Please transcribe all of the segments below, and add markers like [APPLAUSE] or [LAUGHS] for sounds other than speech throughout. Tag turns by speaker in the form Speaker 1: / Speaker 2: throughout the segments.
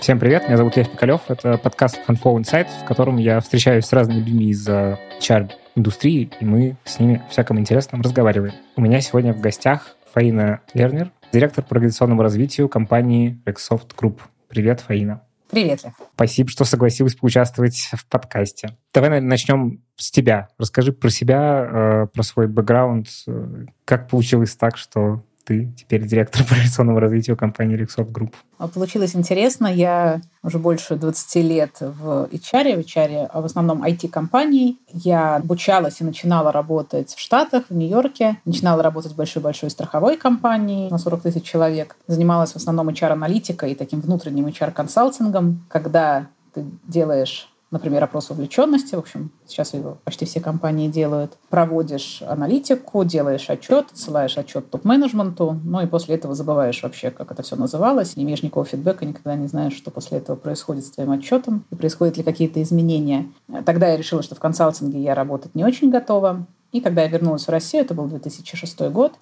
Speaker 1: Всем привет, меня зовут Лев Пикалев. Это подкаст Handflow Insight, в котором я встречаюсь с разными людьми из HR-индустрии, и мы с ними всяком интересном разговариваем. У меня сегодня в гостях Фаина Лернер, директор по организационному развитию компании Rexsoft Group. Привет, Фаина.
Speaker 2: Привет, Лев.
Speaker 1: Спасибо, что согласилась поучаствовать в подкасте. Давай наверное, начнем с тебя. Расскажи про себя, э, про свой бэкграунд. Э, как получилось так, что ты теперь директор [LAUGHS] по операционному развитию компании Rexoft Group.
Speaker 2: А получилось интересно. Я уже больше 20 лет в HR, в HR, а в основном IT-компаний. Я обучалась и начинала работать в Штатах, в Нью-Йорке. Начинала работать в большой-большой страховой компании на 40 тысяч человек. Занималась в основном HR-аналитикой и таким внутренним HR-консалтингом, когда ты делаешь например, опрос вовлеченности, в общем, сейчас его почти все компании делают, проводишь аналитику, делаешь отчет, ссылаешь отчет топ-менеджменту, ну и после этого забываешь вообще, как это все называлось, не имеешь никакого фидбэка, никогда не знаешь, что после этого происходит с твоим отчетом, и происходят ли какие-то изменения. Тогда я решила, что в консалтинге я работать не очень готова, и когда я вернулась в Россию, это был 2006 год,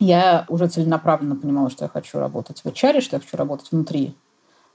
Speaker 2: я уже целенаправленно понимала, что я хочу работать в HR, что я хочу работать внутри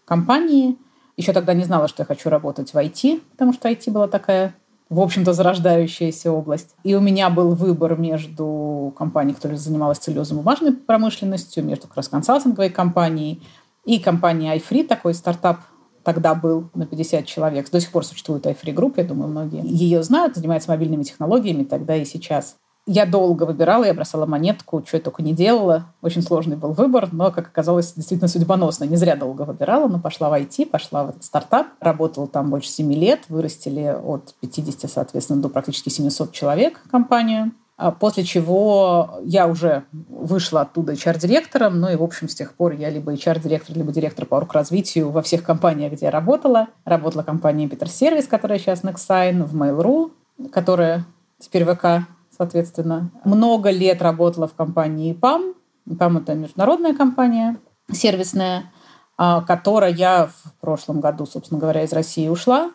Speaker 2: компании – еще тогда не знала, что я хочу работать в IT, потому что IT была такая в общем-то, зарождающаяся область. И у меня был выбор между компанией, которая занималась целлюлозно-бумажной промышленностью, между как раз консалтинговой компанией и компанией iFree, такой стартап тогда был на 50 человек. До сих пор существует iFree Group, я думаю, многие ее знают, занимается мобильными технологиями тогда и сейчас. Я долго выбирала, я бросала монетку, что я только не делала. Очень сложный был выбор, но, как оказалось, действительно судьбоносно. Не зря долго выбирала, но пошла в IT, пошла в этот стартап. Работала там больше 7 лет, вырастили от 50, соответственно, до практически 700 человек компанию. А после чего я уже вышла оттуда HR-директором, ну и, в общем, с тех пор я либо HR-директор, либо директор по развитию во всех компаниях, где я работала. Работала компании Peter Service, которая сейчас Nexign, в Mail.ru, которая теперь ВК соответственно. Много лет работала в компании ИПАМ. ИПАМ — это международная компания сервисная, а, которая в прошлом году, собственно говоря, из России ушла.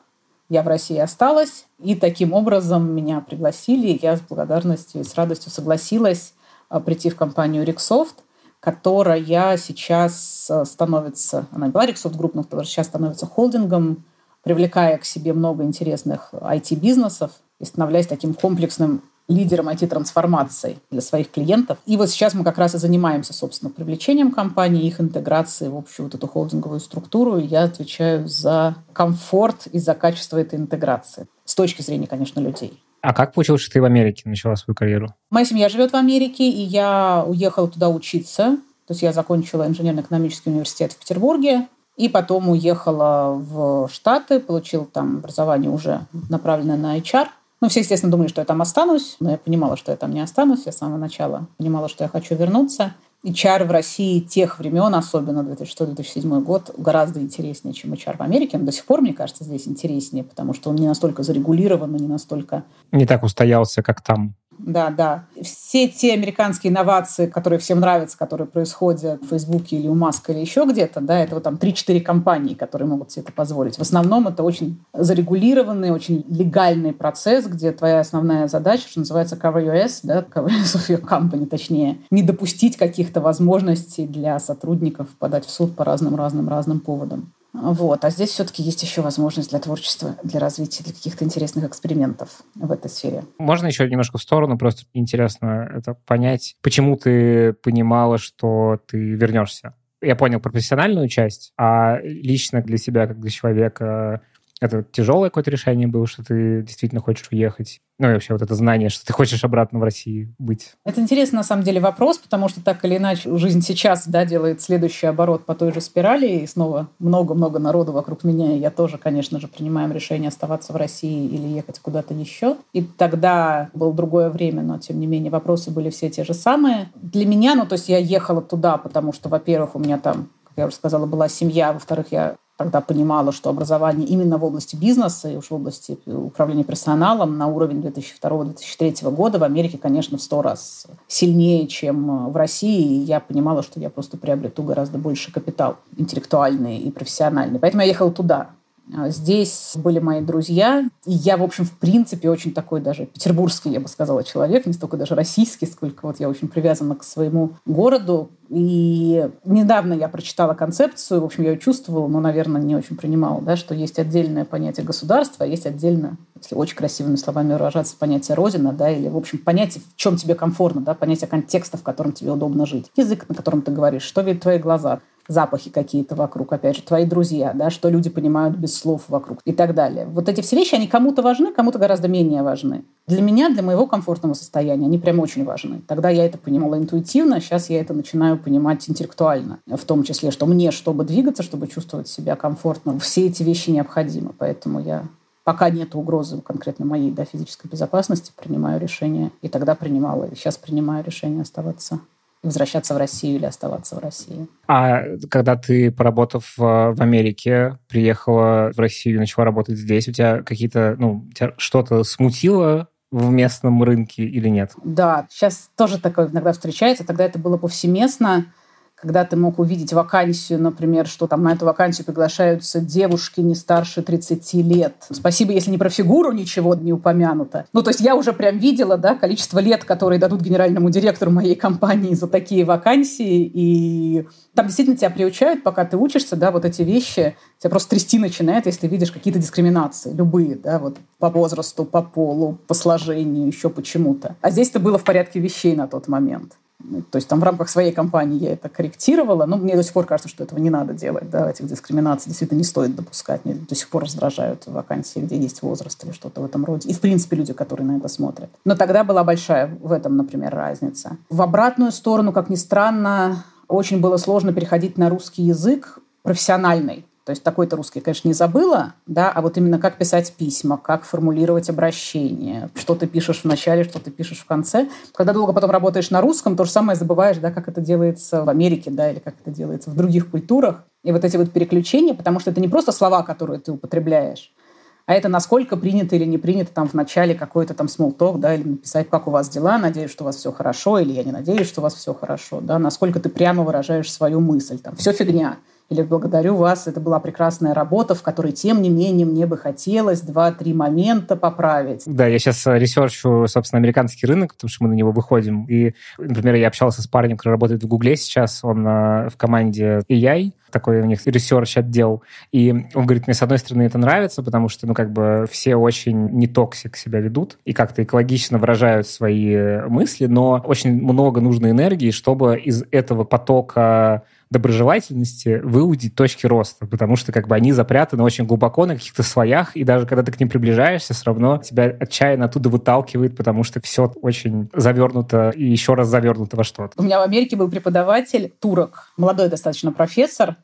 Speaker 2: Я в России осталась. И таким образом меня пригласили. Я с благодарностью и с радостью согласилась а, прийти в компанию Рексофт, которая сейчас а, становится, она была Рексофт Групп, но сейчас становится холдингом, привлекая к себе много интересных IT-бизнесов и становляясь таким комплексным лидером IT-трансформации для своих клиентов. И вот сейчас мы как раз и занимаемся, собственно, привлечением компаний, их интеграцией в общую вот эту холдинговую структуру. И я отвечаю за комфорт и за качество этой интеграции. С точки зрения, конечно, людей.
Speaker 1: А как получилось, что ты в Америке начала свою карьеру?
Speaker 2: Моя семья живет в Америке, и я уехала туда учиться. То есть я закончила инженерно-экономический университет в Петербурге, и потом уехала в Штаты, получила там образование уже направленное на HR – ну, все, естественно, думали, что я там останусь, но я понимала, что я там не останусь. Я с самого начала понимала, что я хочу вернуться. И HR в России тех времен, особенно 2006-2007 год, гораздо интереснее, чем HR в Америке. Он до сих пор, мне кажется, здесь интереснее, потому что он не настолько зарегулирован, не настолько...
Speaker 1: Не так устоялся, как там.
Speaker 2: Да, да. Все те американские инновации, которые всем нравятся, которые происходят в Фейсбуке или у Маска или еще где-то, да, это вот там 3-4 компании, которые могут себе это позволить. В основном это очень зарегулированный, очень легальный процесс, где твоя основная задача, что называется cover US, да, cover of your company, точнее, не допустить каких-то возможностей для сотрудников подать в суд по разным-разным-разным поводам. Вот. А здесь все-таки есть еще возможность для творчества, для развития, для каких-то интересных экспериментов в этой сфере.
Speaker 1: Можно еще немножко в сторону, просто интересно это понять, почему ты понимала, что ты вернешься? Я понял профессиональную часть, а лично для себя, как для человека, это тяжелое какое-то решение было, что ты действительно хочешь уехать? Ну и вообще вот это знание, что ты хочешь обратно в России быть.
Speaker 2: Это интересный на самом деле вопрос, потому что так или иначе жизнь сейчас да, делает следующий оборот по той же спирали, и снова много-много народу вокруг меня, и я тоже, конечно же, принимаем решение оставаться в России или ехать куда-то еще. И тогда было другое время, но тем не менее вопросы были все те же самые. Для меня, ну то есть я ехала туда, потому что, во-первых, у меня там я уже сказала, была семья, во-вторых, я тогда понимала, что образование именно в области бизнеса и уж в области управления персоналом на уровень 2002-2003 года в Америке, конечно, в сто раз сильнее, чем в России. И я понимала, что я просто приобрету гораздо больше капитал интеллектуальный и профессиональный. Поэтому я ехала туда. А здесь были мои друзья. И я, в общем, в принципе, очень такой даже петербургский, я бы сказала, человек, не столько даже российский, сколько вот я очень привязана к своему городу. И недавно я прочитала концепцию, в общем, я ее чувствовала, но, наверное, не очень принимала, да, что есть отдельное понятие государства, а есть отдельно, если очень красивыми словами выражаться, понятие родина, да, или, в общем, понятие, в чем тебе комфортно, да, понятие контекста, в котором тебе удобно жить. Язык, на котором ты говоришь, что видят твои глаза, запахи какие-то вокруг, опять же, твои друзья, да, что люди понимают без слов вокруг и так далее. Вот эти все вещи, они кому-то важны, кому-то гораздо менее важны. Для меня, для моего комфортного состояния, они прям очень важны. Тогда я это понимала интуитивно, сейчас я это начинаю понимать интеллектуально, в том числе, что мне, чтобы двигаться, чтобы чувствовать себя комфортно, все эти вещи необходимы. Поэтому я пока нет угрозы конкретно моей да, физической безопасности, принимаю решение. И тогда принимала, и сейчас принимаю решение оставаться возвращаться в Россию или оставаться в России.
Speaker 1: А когда ты, поработав в Америке, приехала в Россию и начала работать здесь, у тебя какие-то, ну, тебя что-то смутило в местном рынке или нет?
Speaker 2: Да, сейчас тоже такое иногда встречается. Тогда это было повсеместно когда ты мог увидеть вакансию, например, что там на эту вакансию приглашаются девушки не старше 30 лет. Спасибо, если не про фигуру ничего не упомянуто. Ну, то есть я уже прям видела, да, количество лет, которые дадут генеральному директору моей компании за такие вакансии, и там действительно тебя приучают, пока ты учишься, да, вот эти вещи, тебя просто трясти начинает, если видишь какие-то дискриминации, любые, да, вот по возрасту, по полу, по сложению, еще почему-то. А здесь это было в порядке вещей на тот момент. То есть там в рамках своей компании я это корректировала, но мне до сих пор кажется, что этого не надо делать, да, этих дискриминаций действительно не стоит допускать. Мне до сих пор раздражают вакансии, где есть возраст или что-то в этом роде. И, в принципе, люди, которые на это смотрят. Но тогда была большая в этом, например, разница. В обратную сторону, как ни странно, очень было сложно переходить на русский язык профессиональный. То есть такой-то русский, конечно, не забыла, да, а вот именно как писать письма, как формулировать обращение, что ты пишешь в начале, что ты пишешь в конце. Когда долго потом работаешь на русском, то же самое забываешь, да, как это делается в Америке, да, или как это делается в других культурах. И вот эти вот переключения, потому что это не просто слова, которые ты употребляешь, а это насколько принято или не принято там в начале какой-то там talk, да, или написать, как у вас дела, надеюсь, что у вас все хорошо, или я не надеюсь, что у вас все хорошо, да, насколько ты прямо выражаешь свою мысль, там, все фигня или благодарю вас, это была прекрасная работа, в которой, тем не менее, мне бы хотелось два-три момента поправить.
Speaker 1: Да, я сейчас э, research у, собственно, американский рынок, потому что мы на него выходим. И, например, я общался с парнем, который работает в Гугле сейчас, он э, в команде AI, такой у них research отдел. И он говорит, мне с одной стороны это нравится, потому что, ну, как бы все очень не toxic себя ведут и как-то экологично выражают свои мысли, но очень много нужно энергии, чтобы из этого потока доброжелательности выудить точки роста, потому что как бы они запрятаны очень глубоко на каких-то слоях, и даже когда ты к ним приближаешься, все равно тебя отчаянно оттуда выталкивает, потому что все очень завернуто и еще раз завернуто во что-то.
Speaker 2: У меня в Америке был преподаватель, турок, молодой достаточно профессор,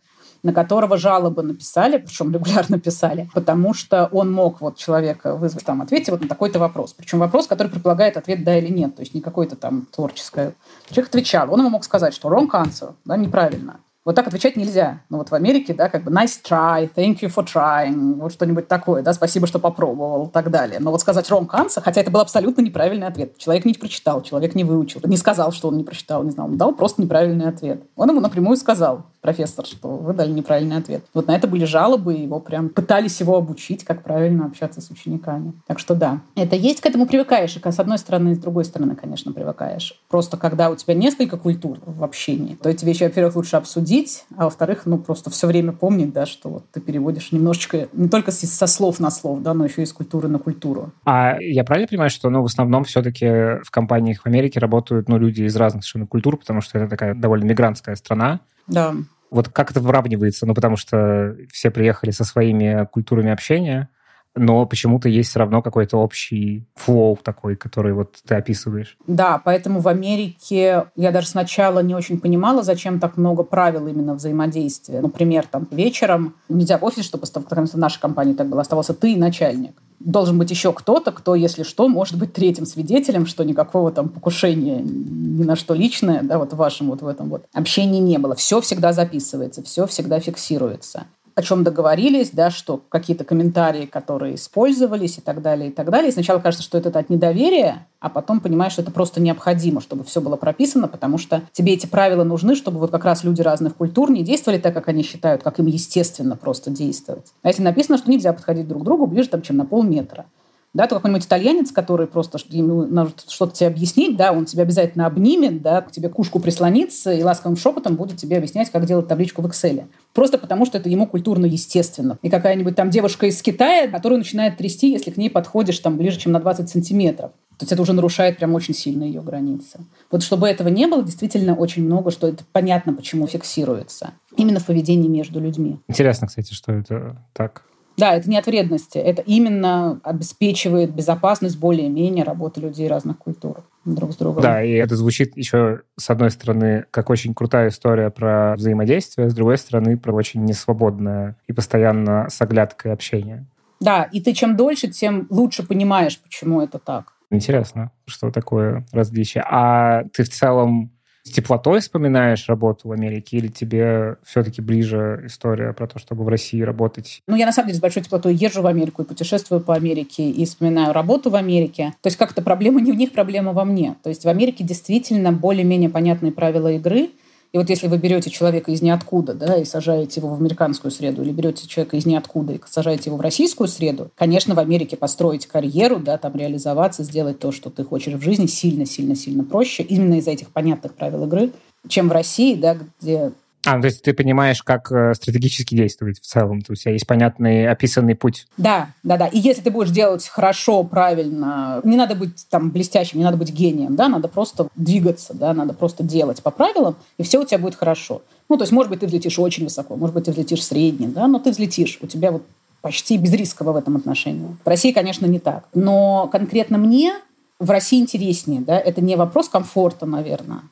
Speaker 2: на которого жалобы написали, причем регулярно писали, потому что он мог вот человека вызвать, там, ответьте вот на такой-то вопрос. Причем вопрос, который предполагает ответ да или нет, то есть не какой-то там творческое. Человек отвечал, он ему мог сказать, что wrong answer, да, неправильно. Вот так отвечать нельзя. Ну вот в Америке, да, как бы nice try, thank you for trying, вот что-нибудь такое, да, спасибо, что попробовал и так далее. Но вот сказать wrong answer, хотя это был абсолютно неправильный ответ. Человек не прочитал, человек не выучил, не сказал, что он не прочитал, не знал, он дал просто неправильный ответ. Он ему напрямую сказал, профессор, что вы дали неправильный ответ. Вот на это были жалобы, его прям пытались его обучить, как правильно общаться с учениками. Так что да, это есть, к этому привыкаешь, и с одной стороны, и с другой стороны, конечно, привыкаешь. Просто когда у тебя несколько культур в общении, то эти вещи, во-первых, лучше обсудить, а во-вторых, ну просто все время помнить, да, что вот ты переводишь немножечко не только со слов на слов, да, но еще и с культуры на культуру.
Speaker 1: А я правильно понимаю, что, ну, в основном все-таки в компаниях в Америке работают, ну, люди из разных совершенно культур, потому что это такая довольно мигрантская страна,
Speaker 2: да.
Speaker 1: Вот как это выравнивается? Ну, потому что все приехали со своими культурами общения, но почему-то есть все равно какой-то общий флоу такой, который вот ты описываешь.
Speaker 2: Да, поэтому в Америке я даже сначала не очень понимала, зачем так много правил именно взаимодействия. Например, там вечером нельзя в офис, чтобы в нашей компании так было, оставался ты и начальник должен быть еще кто-то, кто, если что, может быть третьим свидетелем, что никакого там покушения ни на что личное, да, вот в вашем вот в этом вот общении не было. Все всегда записывается, все всегда фиксируется о чем договорились, да, что какие-то комментарии, которые использовались и так далее, и так далее. И сначала кажется, что это от недоверия, а потом понимаешь, что это просто необходимо, чтобы все было прописано, потому что тебе эти правила нужны, чтобы вот как раз люди разных культур не действовали так, как они считают, как им естественно просто действовать. А если написано, что нельзя подходить друг к другу ближе, там, чем на полметра, да, то какой-нибудь итальянец, который просто ему надо что-то тебе объяснить, да, он тебя обязательно обнимет, да, к тебе кушку прислонится и ласковым шепотом будет тебе объяснять, как делать табличку в Excel. Просто потому, что это ему культурно естественно. И какая-нибудь там девушка из Китая, которую начинает трясти, если к ней подходишь там ближе, чем на 20 сантиметров. То есть это уже нарушает прям очень сильно ее границы. Вот чтобы этого не было, действительно очень много, что это понятно, почему фиксируется. Именно в поведении между людьми.
Speaker 1: Интересно, кстати, что это так.
Speaker 2: Да, это не от вредности, это именно обеспечивает безопасность более-менее работы людей разных культур друг с другом.
Speaker 1: Да, и это звучит еще, с одной стороны, как очень крутая история про взаимодействие, с другой стороны, про очень несвободное и постоянно с оглядкой общение.
Speaker 2: Да, и ты чем дольше, тем лучше понимаешь, почему это так.
Speaker 1: Интересно, что такое различие. А ты в целом с теплотой вспоминаешь работу в Америке или тебе все-таки ближе история про то, чтобы в России работать?
Speaker 2: Ну, я на самом деле с большой теплотой езжу в Америку и путешествую по Америке и вспоминаю работу в Америке. То есть как-то проблема не у них, проблема во мне. То есть в Америке действительно более-менее понятные правила игры, и вот если вы берете человека из ниоткуда, да, и сажаете его в американскую среду, или берете человека из ниоткуда и сажаете его в российскую среду, конечно, в Америке построить карьеру, да, там реализоваться, сделать то, что ты хочешь в жизни, сильно-сильно-сильно проще, именно из-за этих понятных правил игры, чем в России, да, где
Speaker 1: а, ну, то есть ты понимаешь, как э, стратегически действовать в целом. То есть у тебя есть понятный описанный путь.
Speaker 2: Да, да, да. И если ты будешь делать хорошо, правильно, не надо быть там блестящим, не надо быть гением, да, надо просто двигаться, да, надо просто делать по правилам, и все у тебя будет хорошо. Ну, то есть, может быть, ты взлетишь очень высоко, может быть, ты взлетишь средне, да, но ты взлетишь. У тебя вот почти безрисково в этом отношении. В России, конечно, не так. Но конкретно мне в России интереснее, да, это не вопрос комфорта, наверное,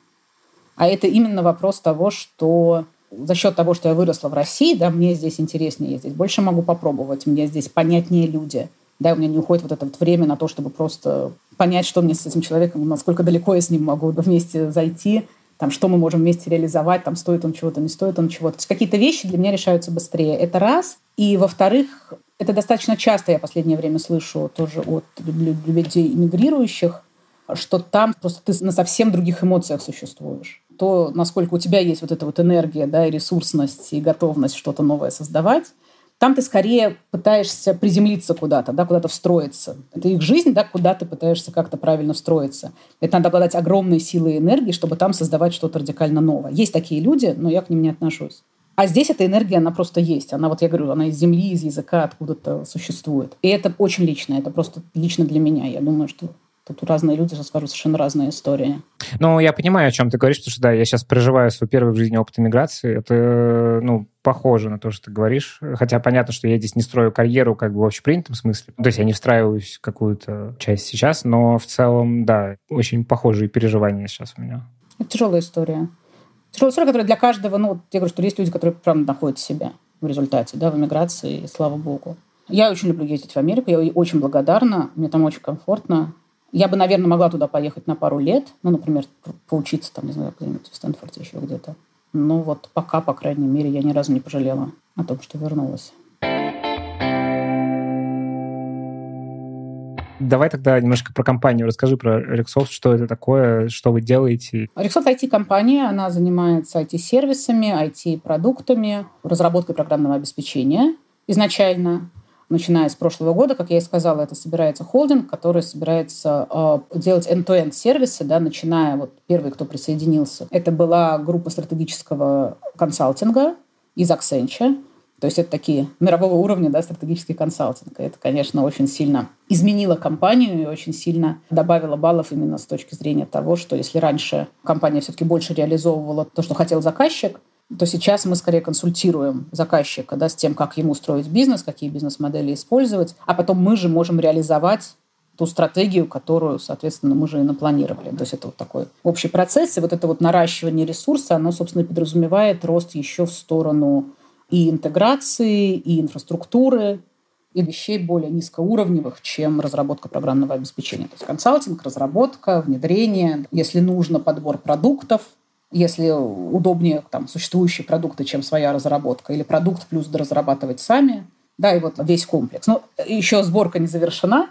Speaker 2: а это именно вопрос того, что за счет того, что я выросла в России, да, мне здесь интереснее, я здесь больше могу попробовать, мне здесь понятнее люди. Да, у меня не уходит вот это вот время на то, чтобы просто понять, что мне с этим человеком, насколько далеко я с ним могу вместе зайти, там, что мы можем вместе реализовать, там, стоит он чего-то, не стоит он чего-то. То есть какие-то вещи для меня решаются быстрее. Это раз. И, во-вторых, это достаточно часто я последнее время слышу тоже от людей иммигрирующих, что там просто ты на совсем других эмоциях существуешь то, насколько у тебя есть вот эта вот энергия, да, и ресурсность, и готовность что-то новое создавать, там ты скорее пытаешься приземлиться куда-то, да, куда-то встроиться. Это их жизнь, да, куда ты пытаешься как-то правильно встроиться. Это надо обладать огромной силой и энергией, чтобы там создавать что-то радикально новое. Есть такие люди, но я к ним не отношусь. А здесь эта энергия, она просто есть. Она, вот я говорю, она из земли, из языка откуда-то существует. И это очень лично, это просто лично для меня. Я думаю, что Тут разные люди расскажут совершенно разные истории.
Speaker 1: Ну, я понимаю, о чем ты говоришь, потому что, да, я сейчас проживаю свой первый в жизни опыт иммиграции. Это, ну, похоже на то, что ты говоришь. Хотя понятно, что я здесь не строю карьеру как бы в общепринятом смысле. То есть я не встраиваюсь в какую-то часть сейчас, но в целом, да, очень похожие переживания сейчас у меня.
Speaker 2: Это тяжелая история. Тяжелая история, которая для каждого, ну, я говорю, что есть люди, которые, правда, находят себя в результате, да, в эмиграции, и слава богу. Я очень люблю ездить в Америку, я очень благодарна, мне там очень комфортно. Я бы, наверное, могла туда поехать на пару лет, ну, например, поучиться там, не знаю, где-нибудь в Стэнфорде еще где-то. Но вот пока, по крайней мере, я ни разу не пожалела о том, что вернулась.
Speaker 1: Давай тогда немножко про компанию. Расскажи про Rexoft, что это такое, что вы делаете.
Speaker 2: Rexoft IT-компания, она занимается IT-сервисами, IT-продуктами, разработкой программного обеспечения изначально начиная с прошлого года, как я и сказала, это собирается холдинг, который собирается э, делать end-to-end сервисы, да, начиная вот первый, кто присоединился. Это была группа стратегического консалтинга из Accenture. То есть это такие мирового уровня да, стратегический консалтинг. Это, конечно, очень сильно изменило компанию и очень сильно добавило баллов именно с точки зрения того, что если раньше компания все-таки больше реализовывала то, что хотел заказчик, то сейчас мы скорее консультируем заказчика да, с тем, как ему строить бизнес, какие бизнес-модели использовать, а потом мы же можем реализовать ту стратегию, которую, соответственно, мы же и напланировали. То есть это вот такой общий процесс, и вот это вот наращивание ресурса, оно, собственно, подразумевает рост еще в сторону и интеграции, и инфраструктуры, и вещей более низкоуровневых, чем разработка программного обеспечения. То есть консалтинг, разработка, внедрение, если нужно, подбор продуктов – если удобнее там, существующие продукты, чем своя разработка, или продукт плюс разрабатывать сами, да, и вот весь комплекс. Но еще сборка не завершена,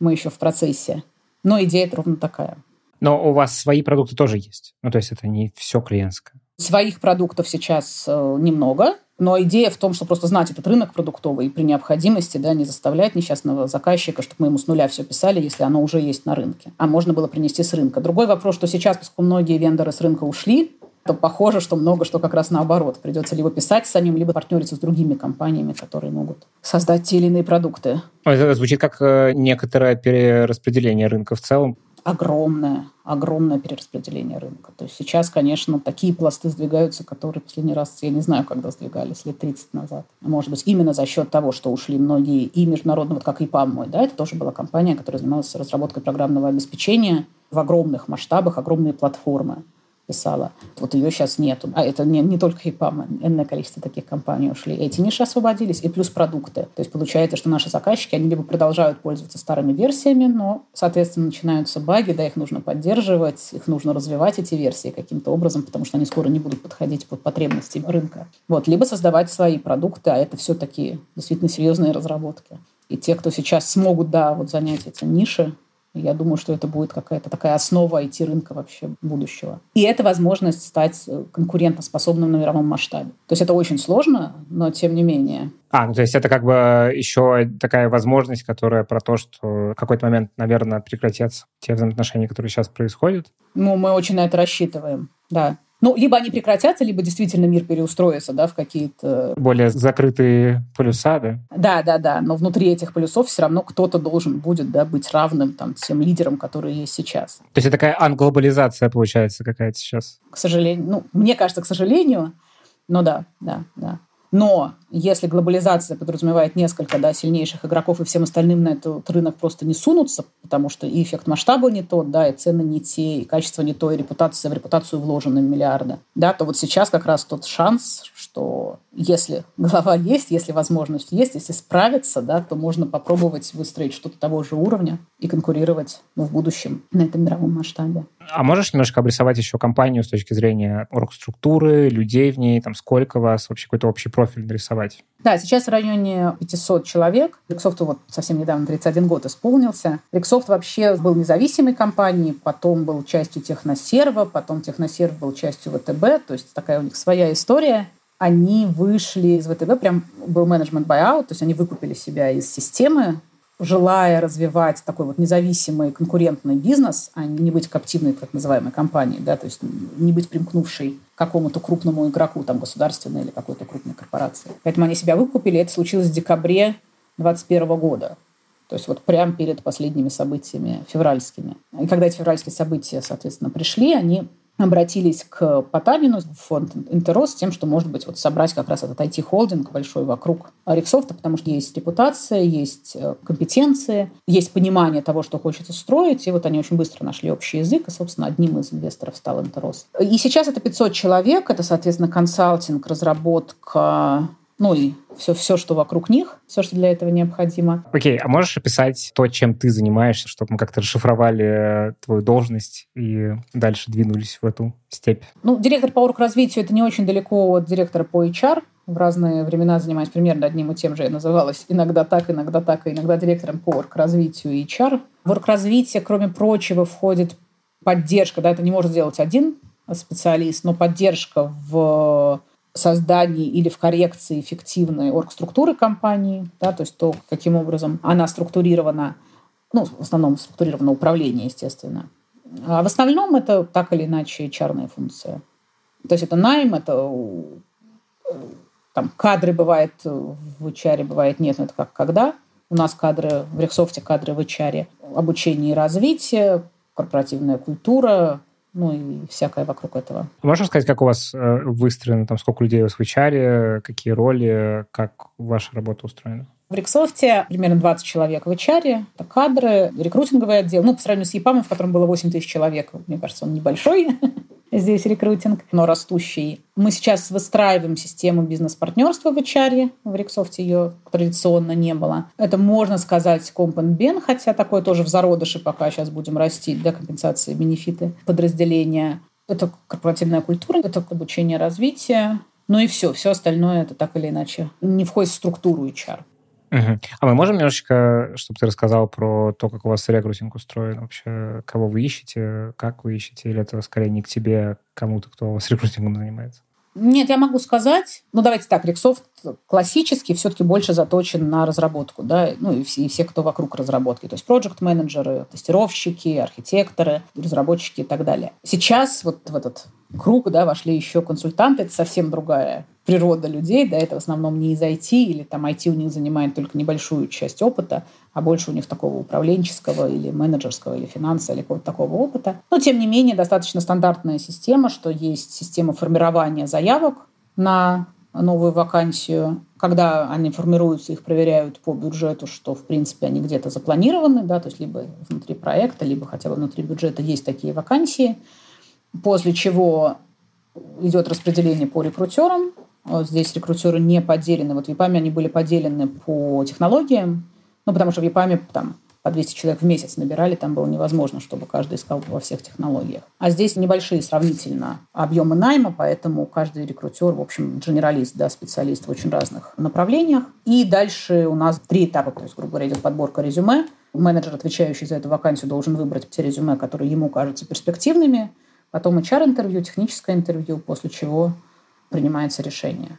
Speaker 2: мы еще в процессе, но идея ровно такая.
Speaker 1: Но у вас свои продукты тоже есть? Ну, то есть это не все клиентское?
Speaker 2: Своих продуктов сейчас э, немного. Но идея в том, что просто знать этот рынок продуктовый и при необходимости да, не заставлять несчастного заказчика, чтобы мы ему с нуля все писали, если оно уже есть на рынке. А можно было принести с рынка. Другой вопрос, что сейчас, поскольку многие вендоры с рынка ушли, то похоже, что много что как раз наоборот. Придется либо писать самим, либо партнериться с другими компаниями, которые могут создать те или иные продукты.
Speaker 1: Это звучит как э, некоторое перераспределение рынка в целом
Speaker 2: огромное, огромное перераспределение рынка. То есть сейчас, конечно, такие пласты сдвигаются, которые последний раз, я не знаю, когда сдвигались, лет 30 назад. Может быть, именно за счет того, что ушли многие и международные, вот как ИПАМ мой, да, это тоже была компания, которая занималась разработкой программного обеспечения в огромных масштабах, огромные платформы писала. Вот ее сейчас нету. А это не, не только ИПАМ, энное количество таких компаний ушли. Эти ниши освободились, и плюс продукты. То есть получается, что наши заказчики, они либо продолжают пользоваться старыми версиями, но, соответственно, начинаются баги, да, их нужно поддерживать, их нужно развивать, эти версии каким-то образом, потому что они скоро не будут подходить под потребности рынка. Вот. Либо создавать свои продукты, а это все такие действительно серьезные разработки. И те, кто сейчас смогут, да, вот занять эти ниши, я думаю, что это будет какая-то такая основа IT-рынка вообще будущего. И это возможность стать э, конкурентоспособным на мировом масштабе. То есть это очень сложно, но тем не менее.
Speaker 1: А, ну то есть это как бы еще такая возможность, которая про то, что в какой-то момент, наверное, прекратятся те взаимоотношения, которые сейчас происходят.
Speaker 2: Ну, мы очень на это рассчитываем, да. Ну, либо они прекратятся, либо действительно мир переустроится, да, в какие-то...
Speaker 1: Более закрытые полюса, да?
Speaker 2: Да, да, да. Но внутри этих полюсов все равно кто-то должен будет, да, быть равным там тем лидерам, которые есть сейчас.
Speaker 1: То есть это такая англобализация получается какая-то сейчас?
Speaker 2: К сожалению. Ну, мне кажется, к сожалению. Но да, да, да. Но если глобализация подразумевает несколько да, сильнейших игроков, и всем остальным на этот рынок просто не сунутся, потому что и эффект масштаба не тот, да, и цены не те, и качество не то, и репутация в репутацию вложены миллиарды, да, то вот сейчас как раз тот шанс, что если голова есть, если возможность есть, если справиться, да, то можно попробовать выстроить что-то того же уровня и конкурировать ну, в будущем на этом мировом масштабе.
Speaker 1: А можешь немножко обрисовать еще компанию с точки зрения оргструктуры, людей в ней, там сколько вас, вообще какой-то общий профиль нарисовать?
Speaker 2: Да, сейчас в районе 500 человек. Риксофту вот совсем недавно 31 год исполнился. Риксофт вообще был независимой компанией, потом был частью Техносерва, потом Техносерв был частью ВТБ, то есть такая у них своя история они вышли из ВТБ, прям был менеджмент buyout, то есть они выкупили себя из системы, желая развивать такой вот независимый конкурентный бизнес, а не быть коптивной так называемой компанией, да, то есть не быть примкнувшей к какому-то крупному игроку, там, государственной или какой-то крупной корпорации. Поэтому они себя выкупили, это случилось в декабре 2021 года. То есть вот прямо перед последними событиями февральскими. И когда эти февральские события, соответственно, пришли, они обратились к Потанину в фонд Интерос с тем, что, может быть, вот собрать как раз этот IT-холдинг большой вокруг Риксофта, потому что есть репутация, есть э, компетенции, есть понимание того, что хочется строить, и вот они очень быстро нашли общий язык, и, собственно, одним из инвесторов стал Интерос. И сейчас это 500 человек, это, соответственно, консалтинг, разработка, ну и все, все, что вокруг них, все, что для этого необходимо.
Speaker 1: Окей, okay, а можешь описать то, чем ты занимаешься, чтобы мы как-то расшифровали твою должность и дальше двинулись в эту степь?
Speaker 2: Ну, директор по развитию это не очень далеко от директора по HR. В разные времена занимаюсь примерно одним и тем же. Я называлась иногда так, иногда так, и иногда директором по развитию и HR. В развитие, кроме прочего, входит поддержка. Да, это не может сделать один специалист, но поддержка в создании или в коррекции эффективной оргструктуры компании, да, то есть то, каким образом она структурирована, ну, в основном структурировано управление, естественно. А в основном это так или иначе HR функция. То есть это найм, это там, кадры бывает в HR, бывает нет, но это как когда. У нас кадры в Рексофте, кадры в HR, обучение и развитие, корпоративная культура, ну и всякое вокруг этого.
Speaker 1: Можешь сказать, как у вас э, выстроено, там, сколько людей у вас в HR, какие роли, как ваша работа устроена?
Speaker 2: В Риксофте примерно 20 человек в HR, это кадры, рекрутинговый отдел. Ну, по сравнению с ЕПАМом, в котором было 8 тысяч человек, мне кажется, он небольшой. [LAUGHS] здесь рекрутинг, но растущий. Мы сейчас выстраиваем систему бизнес-партнерства в HR, в Риксофте ее традиционно не было. Это, можно сказать, компенбен, хотя такое тоже в зародыше пока сейчас будем растить, да, компенсации, бенефиты подразделения. Это корпоративная культура, это обучение, развитие, ну и все. Все остальное это так или иначе не входит в структуру HR.
Speaker 1: Угу. А мы можем немножечко, чтобы ты рассказал про то, как у вас рекрутинг устроен вообще, кого вы ищете, как вы ищете, или это скорее не к тебе, а к кому-то, кто с [LAUGHS] рекрутингом занимается?
Speaker 2: Нет, я могу сказать, ну давайте так, Рексофт классически все-таки больше заточен на разработку, да, ну и все, и все, кто вокруг разработки, то есть проект-менеджеры, тестировщики, архитекторы, разработчики и так далее. Сейчас вот в этот круг, да, вошли еще консультанты, это совсем другая природа людей, да, это в основном не из IT, или там IT у них занимает только небольшую часть опыта, а больше у них такого управленческого или менеджерского или финансового или какого-то такого опыта. Но, тем не менее, достаточно стандартная система, что есть система формирования заявок на новую вакансию. Когда они формируются, их проверяют по бюджету, что, в принципе, они где-то запланированы, да, то есть либо внутри проекта, либо хотя бы внутри бюджета есть такие вакансии, после чего идет распределение по рекрутерам, Здесь рекрутеры не поделены. Вот в ВИПАМе они были поделены по технологиям, ну, потому что в ВИПАМе там по 200 человек в месяц набирали, там было невозможно, чтобы каждый искал во всех технологиях. А здесь небольшие сравнительно объемы найма, поэтому каждый рекрутер, в общем, генералист, да, специалист в очень разных направлениях. И дальше у нас три этапа, то есть, грубо говоря, идет подборка резюме. Менеджер, отвечающий за эту вакансию, должен выбрать те резюме, которые ему кажутся перспективными. Потом HR-интервью, техническое интервью, после чего принимается решение.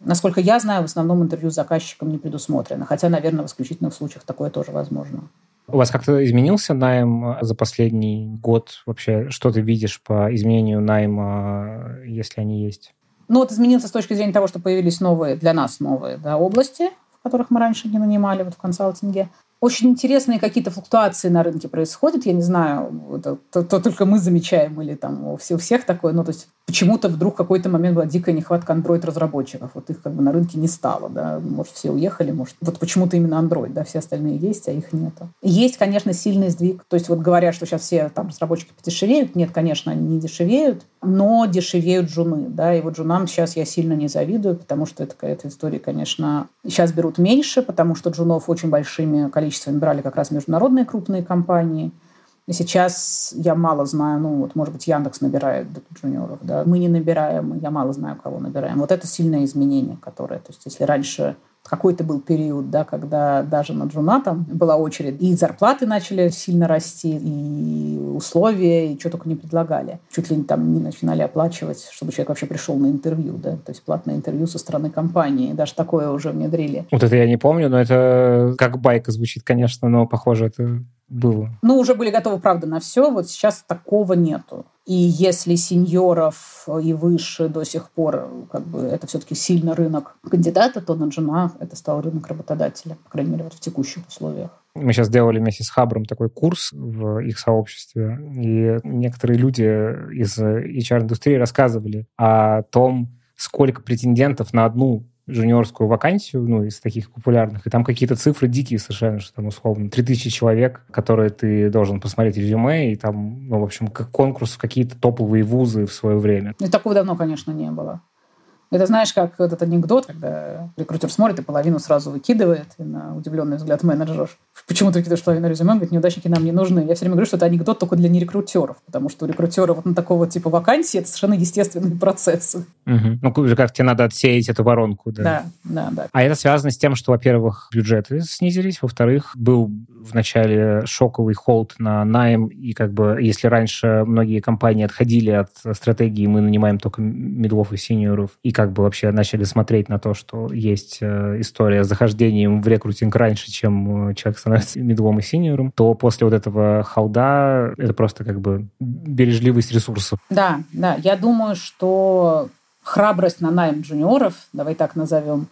Speaker 2: Насколько я знаю, в основном интервью с заказчиком не предусмотрено, хотя, наверное, в исключительных случаях такое тоже возможно.
Speaker 1: У вас как-то изменился найм за последний год? Вообще, что ты видишь по изменению найма, если они есть?
Speaker 2: Ну вот изменился с точки зрения того, что появились новые, для нас новые да, области, в которых мы раньше не нанимали вот в консалтинге. Очень интересные какие-то флуктуации на рынке происходят. Я не знаю, это, то, то только мы замечаем или там у всех, такое. Ну, то есть почему-то вдруг в какой-то момент была дикая нехватка Android-разработчиков. Вот их как бы на рынке не стало, да. Может, все уехали, может, вот почему-то именно Android, да, все остальные есть, а их нету. Есть, конечно, сильный сдвиг. То есть вот говорят, что сейчас все там разработчики подешевеют. Нет, конечно, они не дешевеют, но дешевеют джуны, да. И вот джунам сейчас я сильно не завидую, потому что это какая-то история, конечно, сейчас берут меньше, потому что джунов очень большими количествами брали как раз международные крупные компании – и сейчас я мало знаю, ну вот, может быть, Яндекс набирает джуниоров, да, мы не набираем, я мало знаю, кого набираем. Вот это сильное изменение, которое, то есть если раньше какой-то был период, да, когда даже на джуна там была очередь, и зарплаты начали сильно расти, и условия, и что только не предлагали. Чуть ли там не начинали оплачивать, чтобы человек вообще пришел на интервью, да, то есть платное интервью со стороны компании. Даже такое уже внедрили.
Speaker 1: Вот это я не помню, но это как байка звучит, конечно, но похоже это было.
Speaker 2: Ну, уже были готовы, правда, на все. Вот сейчас такого нету. И если сеньоров и выше до сих пор как бы это все-таки сильно рынок кандидата, то на джунах это стал рынок работодателя, по крайней мере, вот в текущих условиях.
Speaker 1: Мы сейчас делали вместе с Хабром такой курс в их сообществе, и некоторые люди из HR-индустрии рассказывали о том, сколько претендентов на одну жуниорскую вакансию, ну, из таких популярных, и там какие-то цифры дикие совершенно, что там, условно, 3000 человек, которые ты должен посмотреть резюме, и там, ну, в общем, конкурс в какие-то топовые вузы в свое время.
Speaker 2: И такого давно, конечно, не было. Это знаешь, как этот анекдот, когда рекрутер смотрит и половину сразу выкидывает, и на удивленный взгляд менеджера, почему ты выкидываешь половину резюме, он говорит, неудачники нам не нужны. Я все время говорю, что это анекдот только для нерекрутеров, потому что у рекрутера вот на такого типа вакансии это совершенно естественный [LAUGHS] процесс.
Speaker 1: Угу. Ну, как тебе надо отсеять эту воронку. Да.
Speaker 2: да, да, да.
Speaker 1: А это связано с тем, что, во-первых, бюджеты снизились, во-вторых, был в начале шоковый холд на найм, и как бы если раньше многие компании отходили от стратегии «мы нанимаем только медлов и синьоров», и как бы вообще начали смотреть на то, что есть э, история с захождением в рекрутинг раньше, чем э, человек становится медлом и синьором, то после вот этого холда это просто как бы бережливость ресурсов.
Speaker 2: Да, да. Я думаю, что храбрость на найм джуниоров, давай так назовем,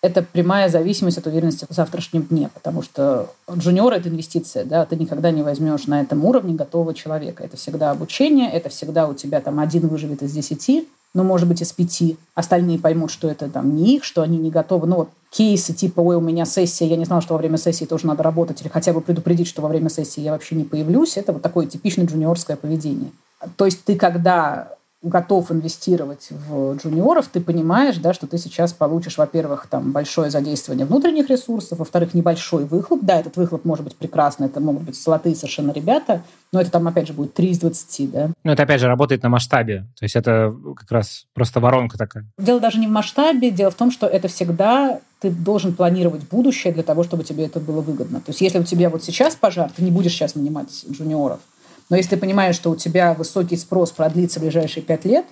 Speaker 2: это прямая зависимость от уверенности в завтрашнем дне, потому что джуниор — это инвестиция, да, ты никогда не возьмешь на этом уровне готового человека. Это всегда обучение, это всегда у тебя там один выживет из десяти, ну, может быть, из пяти. Остальные поймут, что это там не их, что они не готовы. Ну, вот кейсы типа «Ой, у меня сессия, я не знала, что во время сессии тоже надо работать», или хотя бы предупредить, что во время сессии я вообще не появлюсь, это вот такое типичное джуниорское поведение. То есть ты, когда готов инвестировать в джуниоров, ты понимаешь, да, что ты сейчас получишь, во-первых, там большое задействование внутренних ресурсов, во-вторых, небольшой выхлоп. Да, этот выхлоп может быть прекрасный, это могут быть золотые совершенно ребята, но это там, опять же, будет 3 из 20, да.
Speaker 1: Ну, это, опять же, работает на масштабе. То есть это как раз просто воронка такая.
Speaker 2: Дело даже не в масштабе, дело в том, что это всегда ты должен планировать будущее для того, чтобы тебе это было выгодно. То есть если у тебя вот сейчас пожар, ты не будешь сейчас нанимать джуниоров, но если ты понимаешь, что у тебя высокий спрос продлится в ближайшие пять лет,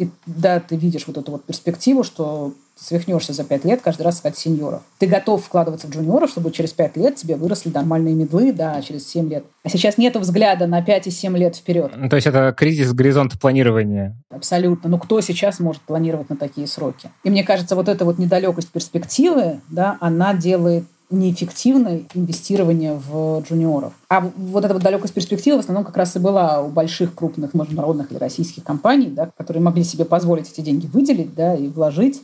Speaker 2: И да, ты видишь вот эту вот перспективу, что свихнешься за пять лет каждый раз искать сеньоров. Ты готов вкладываться в джуниоров, чтобы через пять лет тебе выросли нормальные медлы, да, через семь лет. А сейчас нет взгляда на пять и семь лет вперед.
Speaker 1: Ну, то есть это кризис горизонта планирования.
Speaker 2: Абсолютно. Ну, кто сейчас может планировать на такие сроки? И мне кажется, вот эта вот недалекость перспективы, да, она делает неэффективное инвестирование в джуниоров. А вот эта вот далекость перспективы в основном как раз и была у больших крупных международных или российских компаний, да, которые могли себе позволить эти деньги выделить да, и вложить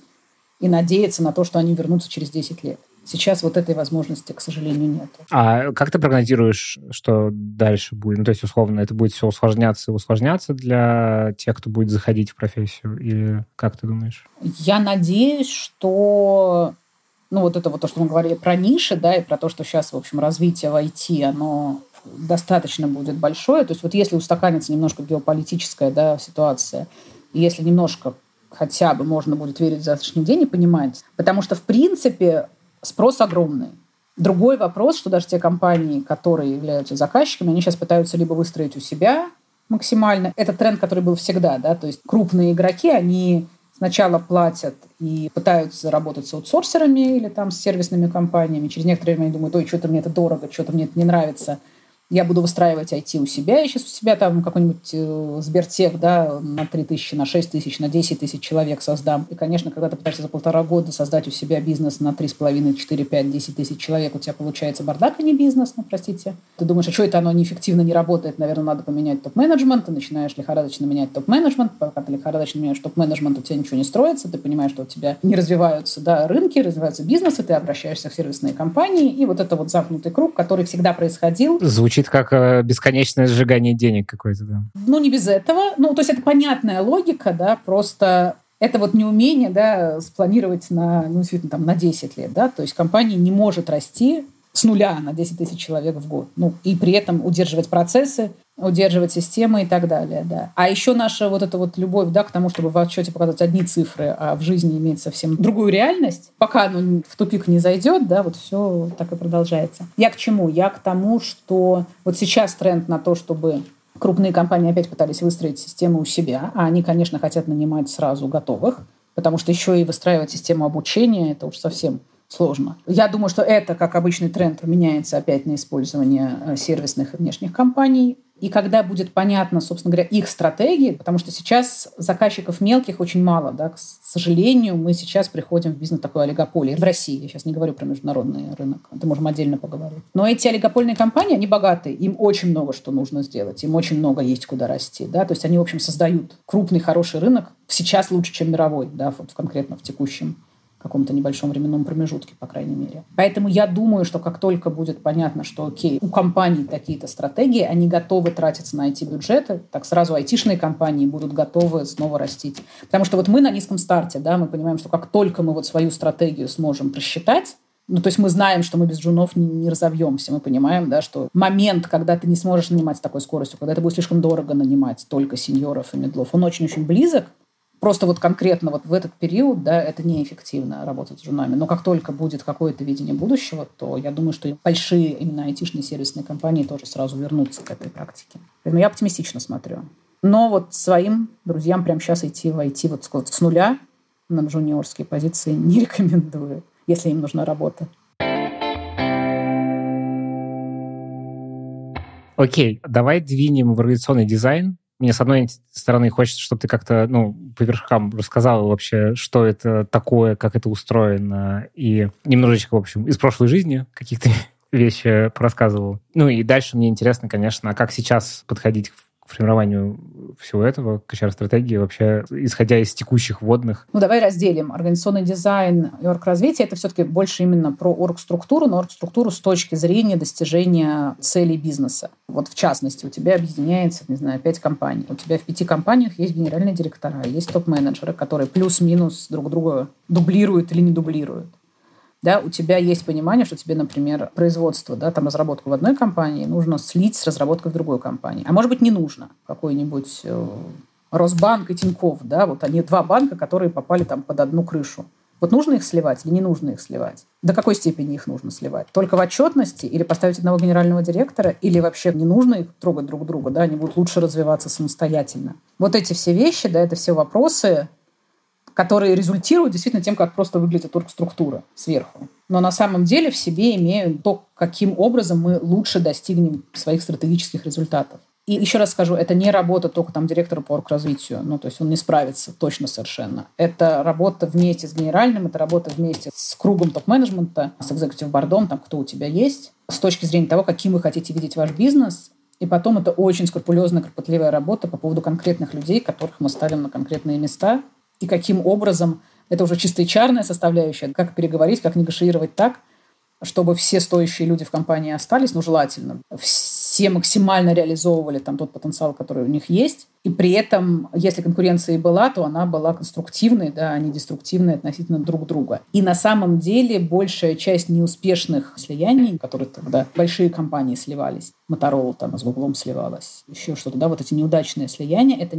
Speaker 2: и надеяться на то, что они вернутся через 10 лет. Сейчас вот этой возможности, к сожалению, нет.
Speaker 1: А как ты прогнозируешь, что дальше будет? Ну, то есть, условно, это будет все усложняться и усложняться для тех, кто будет заходить в профессию? Или как ты думаешь?
Speaker 2: Я надеюсь, что ну, вот это вот то, что мы говорили про ниши, да, и про то, что сейчас, в общем, развитие в IT, оно достаточно будет большое. То есть вот если устаканится немножко геополитическая да, ситуация, если немножко хотя бы можно будет верить в завтрашний день и понимать. Потому что, в принципе, спрос огромный. Другой вопрос, что даже те компании, которые являются заказчиками, они сейчас пытаются либо выстроить у себя максимально. Это тренд, который был всегда, да, то есть крупные игроки, они сначала платят и пытаются работать с аутсорсерами или там с сервисными компаниями. Через некоторое время они думают, ой, что-то мне это дорого, что-то мне это не нравится – я буду выстраивать IT у себя, я сейчас у себя там какой-нибудь э, Сбертех, да, на 3 тысячи, на 6 тысяч, на 10 тысяч человек создам. И, конечно, когда ты пытаешься за полтора года создать у себя бизнес на 3,5, 4, 5, 10 тысяч человек, у тебя получается бардак, а не бизнес, ну, простите. Ты думаешь, а что это оно неэффективно не работает, наверное, надо поменять топ-менеджмент, ты начинаешь лихорадочно менять топ-менеджмент, пока ты лихорадочно меняешь топ-менеджмент, у тебя ничего не строится, ты понимаешь, что у тебя не развиваются да, рынки, развиваются бизнесы, ты обращаешься в сервисные компании, и вот это вот замкнутый круг, который всегда происходил.
Speaker 1: Звучит звучит как э, бесконечное сжигание денег какое-то, да.
Speaker 2: Ну, не без этого. Ну, то есть это понятная логика, да, просто это вот неумение, да, спланировать на, ну, действительно, там, на 10 лет, да, то есть компания не может расти с нуля на 10 тысяч человек в год. Ну, и при этом удерживать процессы, удерживать системы и так далее, да. А еще наша вот эта вот любовь, да, к тому, чтобы в отчете показать одни цифры, а в жизни иметь совсем другую реальность, пока оно в тупик не зайдет, да, вот все так и продолжается. Я к чему? Я к тому, что вот сейчас тренд на то, чтобы крупные компании опять пытались выстроить систему у себя, а они, конечно, хотят нанимать сразу готовых, потому что еще и выстраивать систему обучения, это уж совсем сложно. Я думаю, что это, как обычный тренд, меняется опять на использование э, сервисных и внешних компаний. И когда будет понятно, собственно говоря, их стратегии, потому что сейчас заказчиков мелких очень мало, да, к сожалению, мы сейчас приходим в бизнес такой олигополии. В России, я сейчас не говорю про международный рынок, это можем отдельно поговорить. Но эти олигопольные компании, они богатые, им очень много что нужно сделать, им очень много есть куда расти, да, то есть они, в общем, создают крупный, хороший рынок сейчас лучше, чем мировой, да, вот конкретно в текущем каком-то небольшом временном промежутке, по крайней мере. Поэтому я думаю, что как только будет понятно, что, окей, у компаний такие-то стратегии, они готовы тратиться на IT-бюджеты, так сразу айтишные компании будут готовы снова растить. Потому что вот мы на низком старте, да, мы понимаем, что как только мы вот свою стратегию сможем просчитать, ну, то есть мы знаем, что мы без джунов не, не разовьемся. Мы понимаем, да, что момент, когда ты не сможешь нанимать с такой скоростью, когда это будет слишком дорого нанимать только сеньоров и медлов, он очень-очень близок. Просто вот конкретно вот в этот период, да, это неэффективно работать с журнами. Но как только будет какое-то видение будущего, то я думаю, что большие именно айтишные сервисные компании тоже сразу вернутся к этой практике. Поэтому я оптимистично смотрю. Но вот своим друзьям прямо сейчас идти в IT вот, вот с нуля на джуниорские позиции [LAUGHS] не рекомендую, если им нужна работа.
Speaker 1: Окей, давай двинем в организационный дизайн мне, с одной стороны, хочется, чтобы ты как-то, ну, по верхам рассказала вообще, что это такое, как это устроено, и немножечко, в общем, из прошлой жизни каких-то [LAUGHS] вещи рассказывал. Ну и дальше мне интересно, конечно, а как сейчас подходить формированию всего этого, к HR-стратегии, вообще исходя из текущих вводных?
Speaker 2: Ну, давай разделим. Организационный дизайн и орг-развитие — это все-таки больше именно про орг-структуру, но орг-структуру с точки зрения достижения целей бизнеса. Вот в частности, у тебя объединяется, не знаю, пять компаний. У тебя в пяти компаниях есть генеральные директора, есть топ-менеджеры, которые плюс-минус друг друга дублируют или не дублируют да, у тебя есть понимание, что тебе, например, производство, да, там разработку в одной компании нужно слить с разработкой в другой компании. А может быть, не нужно какой-нибудь э, Росбанк и Тиньков, да, вот они два банка, которые попали там под одну крышу. Вот нужно их сливать или не нужно их сливать? До какой степени их нужно сливать? Только в отчетности или поставить одного генерального директора, или вообще не нужно их трогать друг друга, да, они будут лучше развиваться самостоятельно. Вот эти все вещи, да, это все вопросы, которые результируют действительно тем, как просто выглядит оргструктура сверху. Но на самом деле в себе имеют то, каким образом мы лучше достигнем своих стратегических результатов. И еще раз скажу, это не работа только там директора по развитию, ну, то есть он не справится точно совершенно. Это работа вместе с генеральным, это работа вместе с кругом топ-менеджмента, с экзекутив бордом, там, кто у тебя есть, с точки зрения того, каким вы хотите видеть ваш бизнес, и потом это очень скрупулезная, кропотливая работа по поводу конкретных людей, которых мы ставим на конкретные места, и каким образом, это уже чисто HR составляющая, как переговорить, как негашировать так, чтобы все стоящие люди в компании остались, ну, желательно. Все максимально реализовывали там тот потенциал, который у них есть. И при этом, если конкуренция и была, то она была конструктивной, да, а не деструктивной относительно друг друга. И на самом деле большая часть неуспешных слияний, которые тогда большие компании сливались, Motorola там с Google сливалась, еще что-то, да, вот эти неудачные слияния, это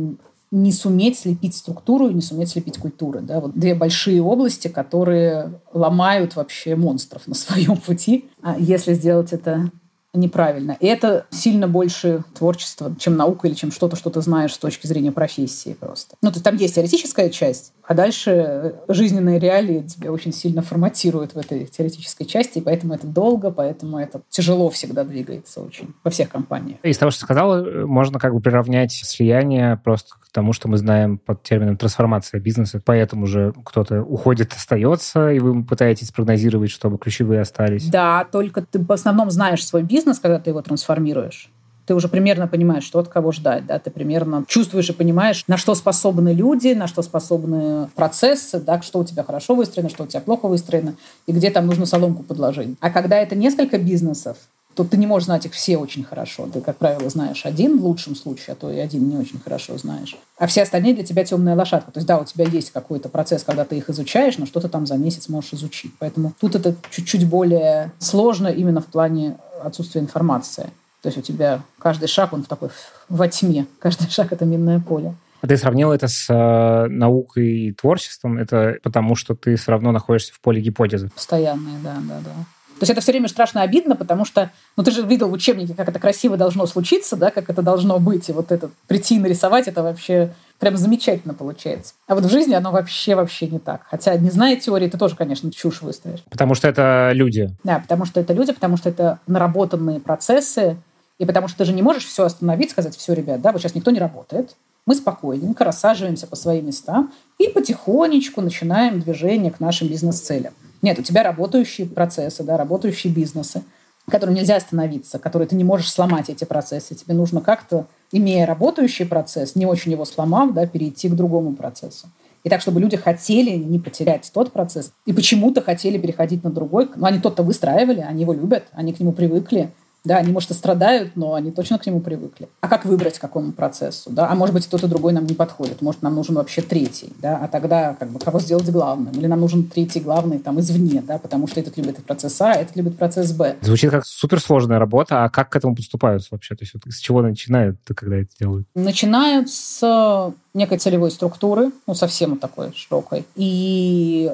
Speaker 2: не суметь слепить структуру и не суметь слепить культуры. Да? Вот две большие области, которые ломают вообще монстров на своем пути. А если сделать это неправильно. И это сильно больше творчество, чем наука или чем что-то, что ты знаешь с точки зрения профессии просто. Ну, то там есть теоретическая часть, а дальше жизненные реалии тебя очень сильно форматируют в этой теоретической части, и поэтому это долго, поэтому это тяжело всегда двигается очень во всех компаниях.
Speaker 1: Из того, что сказала, можно как бы приравнять слияние просто к тому, что мы знаем под термином трансформация бизнеса, поэтому же кто-то уходит, остается, и вы пытаетесь прогнозировать, чтобы ключевые остались.
Speaker 2: Да, только ты в основном знаешь свой бизнес, когда ты его трансформируешь ты уже примерно понимаешь, что от кого ждать, да, ты примерно чувствуешь и понимаешь, на что способны люди, на что способны процессы, да, что у тебя хорошо выстроено, что у тебя плохо выстроено, и где там нужно соломку подложить. А когда это несколько бизнесов, то ты не можешь знать их все очень хорошо. Ты, как правило, знаешь один в лучшем случае, а то и один не очень хорошо знаешь. А все остальные для тебя темная лошадка. То есть, да, у тебя есть какой-то процесс, когда ты их изучаешь, но что то там за месяц можешь изучить. Поэтому тут это чуть-чуть более сложно именно в плане отсутствия информации. То есть у тебя каждый шаг, он в такой во тьме. Каждый шаг — это минное поле.
Speaker 1: А ты сравнил это с э, наукой и творчеством? Это потому, что ты все равно находишься в поле гипотезы?
Speaker 2: Постоянные, да, да, да. То есть это все время страшно обидно, потому что, ну ты же видел в учебнике, как это красиво должно случиться, да, как это должно быть, и вот это прийти и нарисовать, это вообще прям замечательно получается. А вот в жизни оно вообще вообще не так. Хотя, не зная теории, ты тоже, конечно, чушь выстроишь.
Speaker 1: Потому что это люди.
Speaker 2: Да, потому что это люди, потому что это наработанные процессы, и потому что ты же не можешь все остановить, сказать, все, ребят, да, вот сейчас никто не работает, мы спокойненько рассаживаемся по своим местам и потихонечку начинаем движение к нашим бизнес-целям. Нет, у тебя работающие процессы, да, работающие бизнесы, которым нельзя остановиться, которые ты не можешь сломать эти процессы. Тебе нужно как-то, имея работающий процесс, не очень его сломав, да, перейти к другому процессу. И так, чтобы люди хотели не потерять тот процесс и почему-то хотели переходить на другой. Ну, они тот-то выстраивали, они его любят, они к нему привыкли, да, они, может, и страдают, но они точно к нему привыкли. А как выбрать какому процессу? Да? А может быть, кто-то другой нам не подходит. Может, нам нужен вообще третий. Да? А тогда как бы, кого сделать главным? Или нам нужен третий главный там, извне, да? потому что этот любит процесс А, этот любит процесс Б.
Speaker 1: Звучит как суперсложная работа. А как к этому подступаются вообще? То есть вот с чего начинают, когда это делают?
Speaker 2: Начинают с некой целевой структуры, ну, совсем такой широкой. И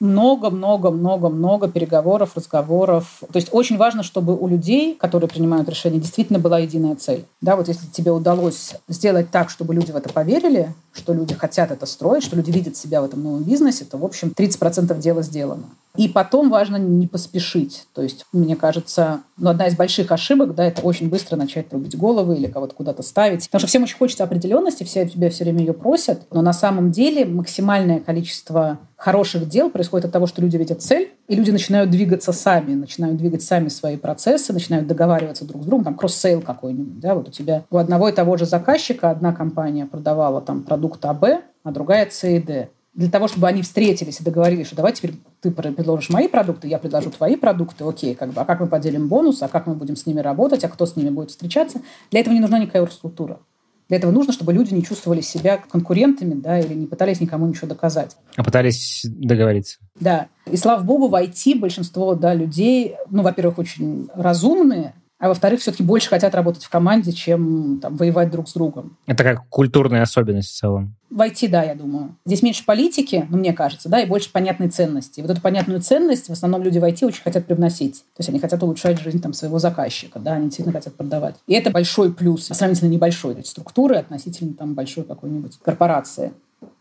Speaker 2: много-много-много-много переговоров, разговоров. То есть очень важно, чтобы у людей, которые принимают решения, действительно была единая цель. Да, вот если тебе удалось сделать так, чтобы люди в это поверили, что люди хотят это строить, что люди видят себя в этом новом бизнесе, то, в общем, 30% дела сделано. И потом важно не поспешить. То есть, мне кажется, ну, одна из больших ошибок, да, это очень быстро начать рубить головы или кого-то куда-то ставить. Потому что всем очень хочется определенности, все тебя все время ее просят. Но на самом деле максимальное количество хороших дел происходит от того, что люди видят цель, и люди начинают двигаться сами, начинают двигать сами свои процессы, начинают договариваться друг с другом, там cross-sale какой-нибудь, да, вот у тебя у одного и того же заказчика одна компания продавала там продукт АБ, а другая С и Д для того, чтобы они встретились и договорились, что давай теперь ты предложишь мои продукты, я предложу твои продукты, окей, как бы, а как мы поделим бонус, а как мы будем с ними работать, а кто с ними будет встречаться. Для этого не нужна никакая структура. Для этого нужно, чтобы люди не чувствовали себя конкурентами, да, или не пытались никому ничего доказать.
Speaker 1: А пытались договориться.
Speaker 2: Да. И слава богу, в IT большинство да, людей, ну, во-первых, очень разумные, а во-вторых, все-таки больше хотят работать в команде, чем там, воевать друг с другом.
Speaker 1: Это как культурная особенность в целом.
Speaker 2: В IT, да, я думаю. Здесь меньше политики, ну, мне кажется, да, и больше понятной ценности. И вот эту понятную ценность в основном люди в IT очень хотят привносить. То есть они хотят улучшать жизнь там, своего заказчика, да, они сильно хотят продавать. И это большой плюс, сравнительно небольшой эти структуры относительно там большой какой-нибудь корпорации.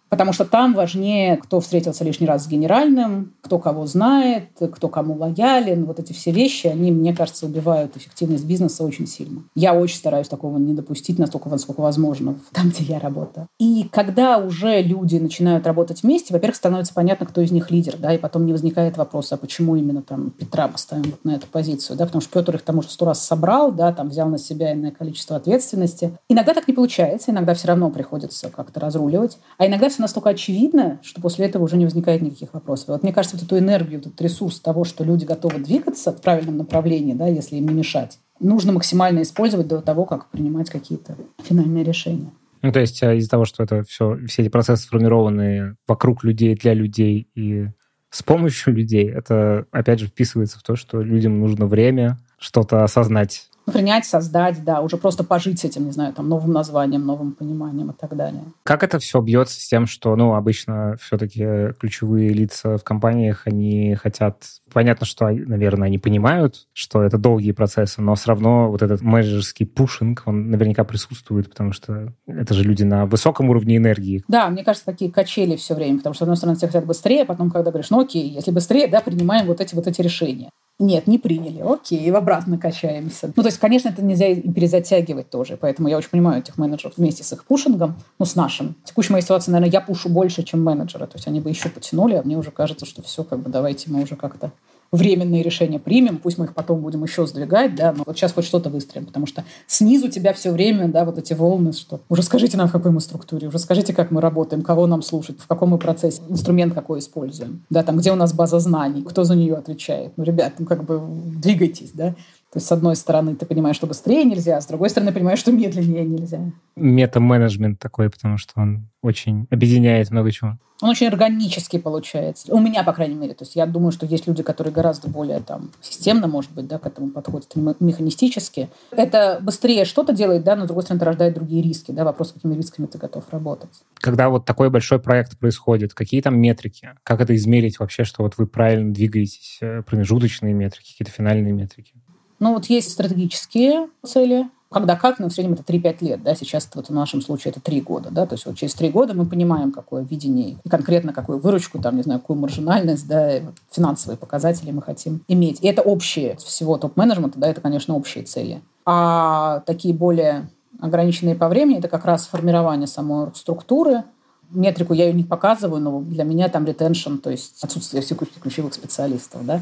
Speaker 2: Потому что там важнее, кто встретился лишний раз с генеральным, кто кого знает, кто кому лоялен. Вот эти все вещи, они, мне кажется, убивают эффективность бизнеса очень сильно. Я очень стараюсь такого не допустить настолько, насколько возможно, [LAUGHS] там, где я работаю. И когда уже люди начинают работать вместе, во-первых, становится понятно, кто из них лидер, да, и потом не возникает вопроса, а почему именно там Петра поставим вот на эту позицию, да, потому что Петр их там уже сто раз собрал, да, там взял на себя иное количество ответственности. Иногда так не получается, иногда все равно приходится как-то разруливать, а иногда все настолько очевидно, что после этого уже не возникает никаких вопросов. Вот мне кажется, вот эту энергию, этот ресурс того, что люди готовы двигаться в правильном направлении, да, если им не мешать, нужно максимально использовать до того, как принимать какие-то финальные решения.
Speaker 1: Ну, то есть э, из-за того, что это все, все эти процессы сформированы вокруг людей, для людей и с помощью [LAUGHS] людей, это, опять же, вписывается в то, что людям нужно время что-то осознать
Speaker 2: принять, создать, да, уже просто пожить с этим, не знаю, там, новым названием, новым пониманием и так далее.
Speaker 1: Как это все бьется с тем, что, ну, обычно все-таки ключевые лица в компаниях, они хотят... Понятно, что, наверное, они понимают, что это долгие процессы, но все равно вот этот менеджерский пушинг, он наверняка присутствует, потому что это же люди на высоком уровне энергии.
Speaker 2: Да, мне кажется, такие качели все время, потому что, с одной стороны, все хотят быстрее, а потом, когда говоришь, ну окей, если быстрее, да, принимаем вот эти вот эти решения. Нет, не приняли. Окей, в обратно качаемся. Ну, то есть, конечно, это нельзя и перезатягивать тоже. Поэтому я очень понимаю этих менеджеров вместе с их пушингом, ну, с нашим. В текущей моей ситуации, наверное, я пушу больше, чем менеджеры. То есть они бы еще потянули, а мне уже кажется, что все, как бы, давайте мы уже как-то временные решения примем, пусть мы их потом будем еще сдвигать, да, но вот сейчас хоть что-то выстроим, потому что снизу тебя все время, да, вот эти волны, что уже скажите нам, в какой мы структуре, уже скажите, как мы работаем, кого нам слушать, в каком мы процессе, инструмент какой используем, да, там, где у нас база знаний, кто за нее отвечает. Ну, ребят, ну, как бы двигайтесь, да. То есть, с одной стороны, ты понимаешь, что быстрее нельзя, а с другой стороны, понимаешь, что медленнее нельзя.
Speaker 1: Мета-менеджмент такой, потому что он очень объединяет много чего.
Speaker 2: Он очень органический получается. У меня, по крайней мере. То есть я думаю, что есть люди, которые гораздо более там системно, может быть, да, к этому подходят, механистически. Это быстрее что-то делает, да, но, с другой стороны, это рождает другие риски. Да, вопрос, какими рисками ты готов работать.
Speaker 1: Когда вот такой большой проект происходит, какие там метрики? Как это измерить вообще, что вот вы правильно двигаетесь? Э, промежуточные метрики, какие-то финальные метрики?
Speaker 2: Ну вот есть стратегические цели, когда как, но в среднем это 3-5 лет, да, сейчас вот в нашем случае это 3 года, да, то есть вот через 3 года мы понимаем, какое видение и конкретно какую выручку, там, не знаю, какую маржинальность, да, финансовые показатели мы хотим иметь. И это общие всего топ-менеджмента, да, это, конечно, общие цели. А такие более ограниченные по времени, это как раз формирование самой структуры, метрику я ее не показываю, но для меня там ретеншн, то есть отсутствие всех ключевых специалистов, да,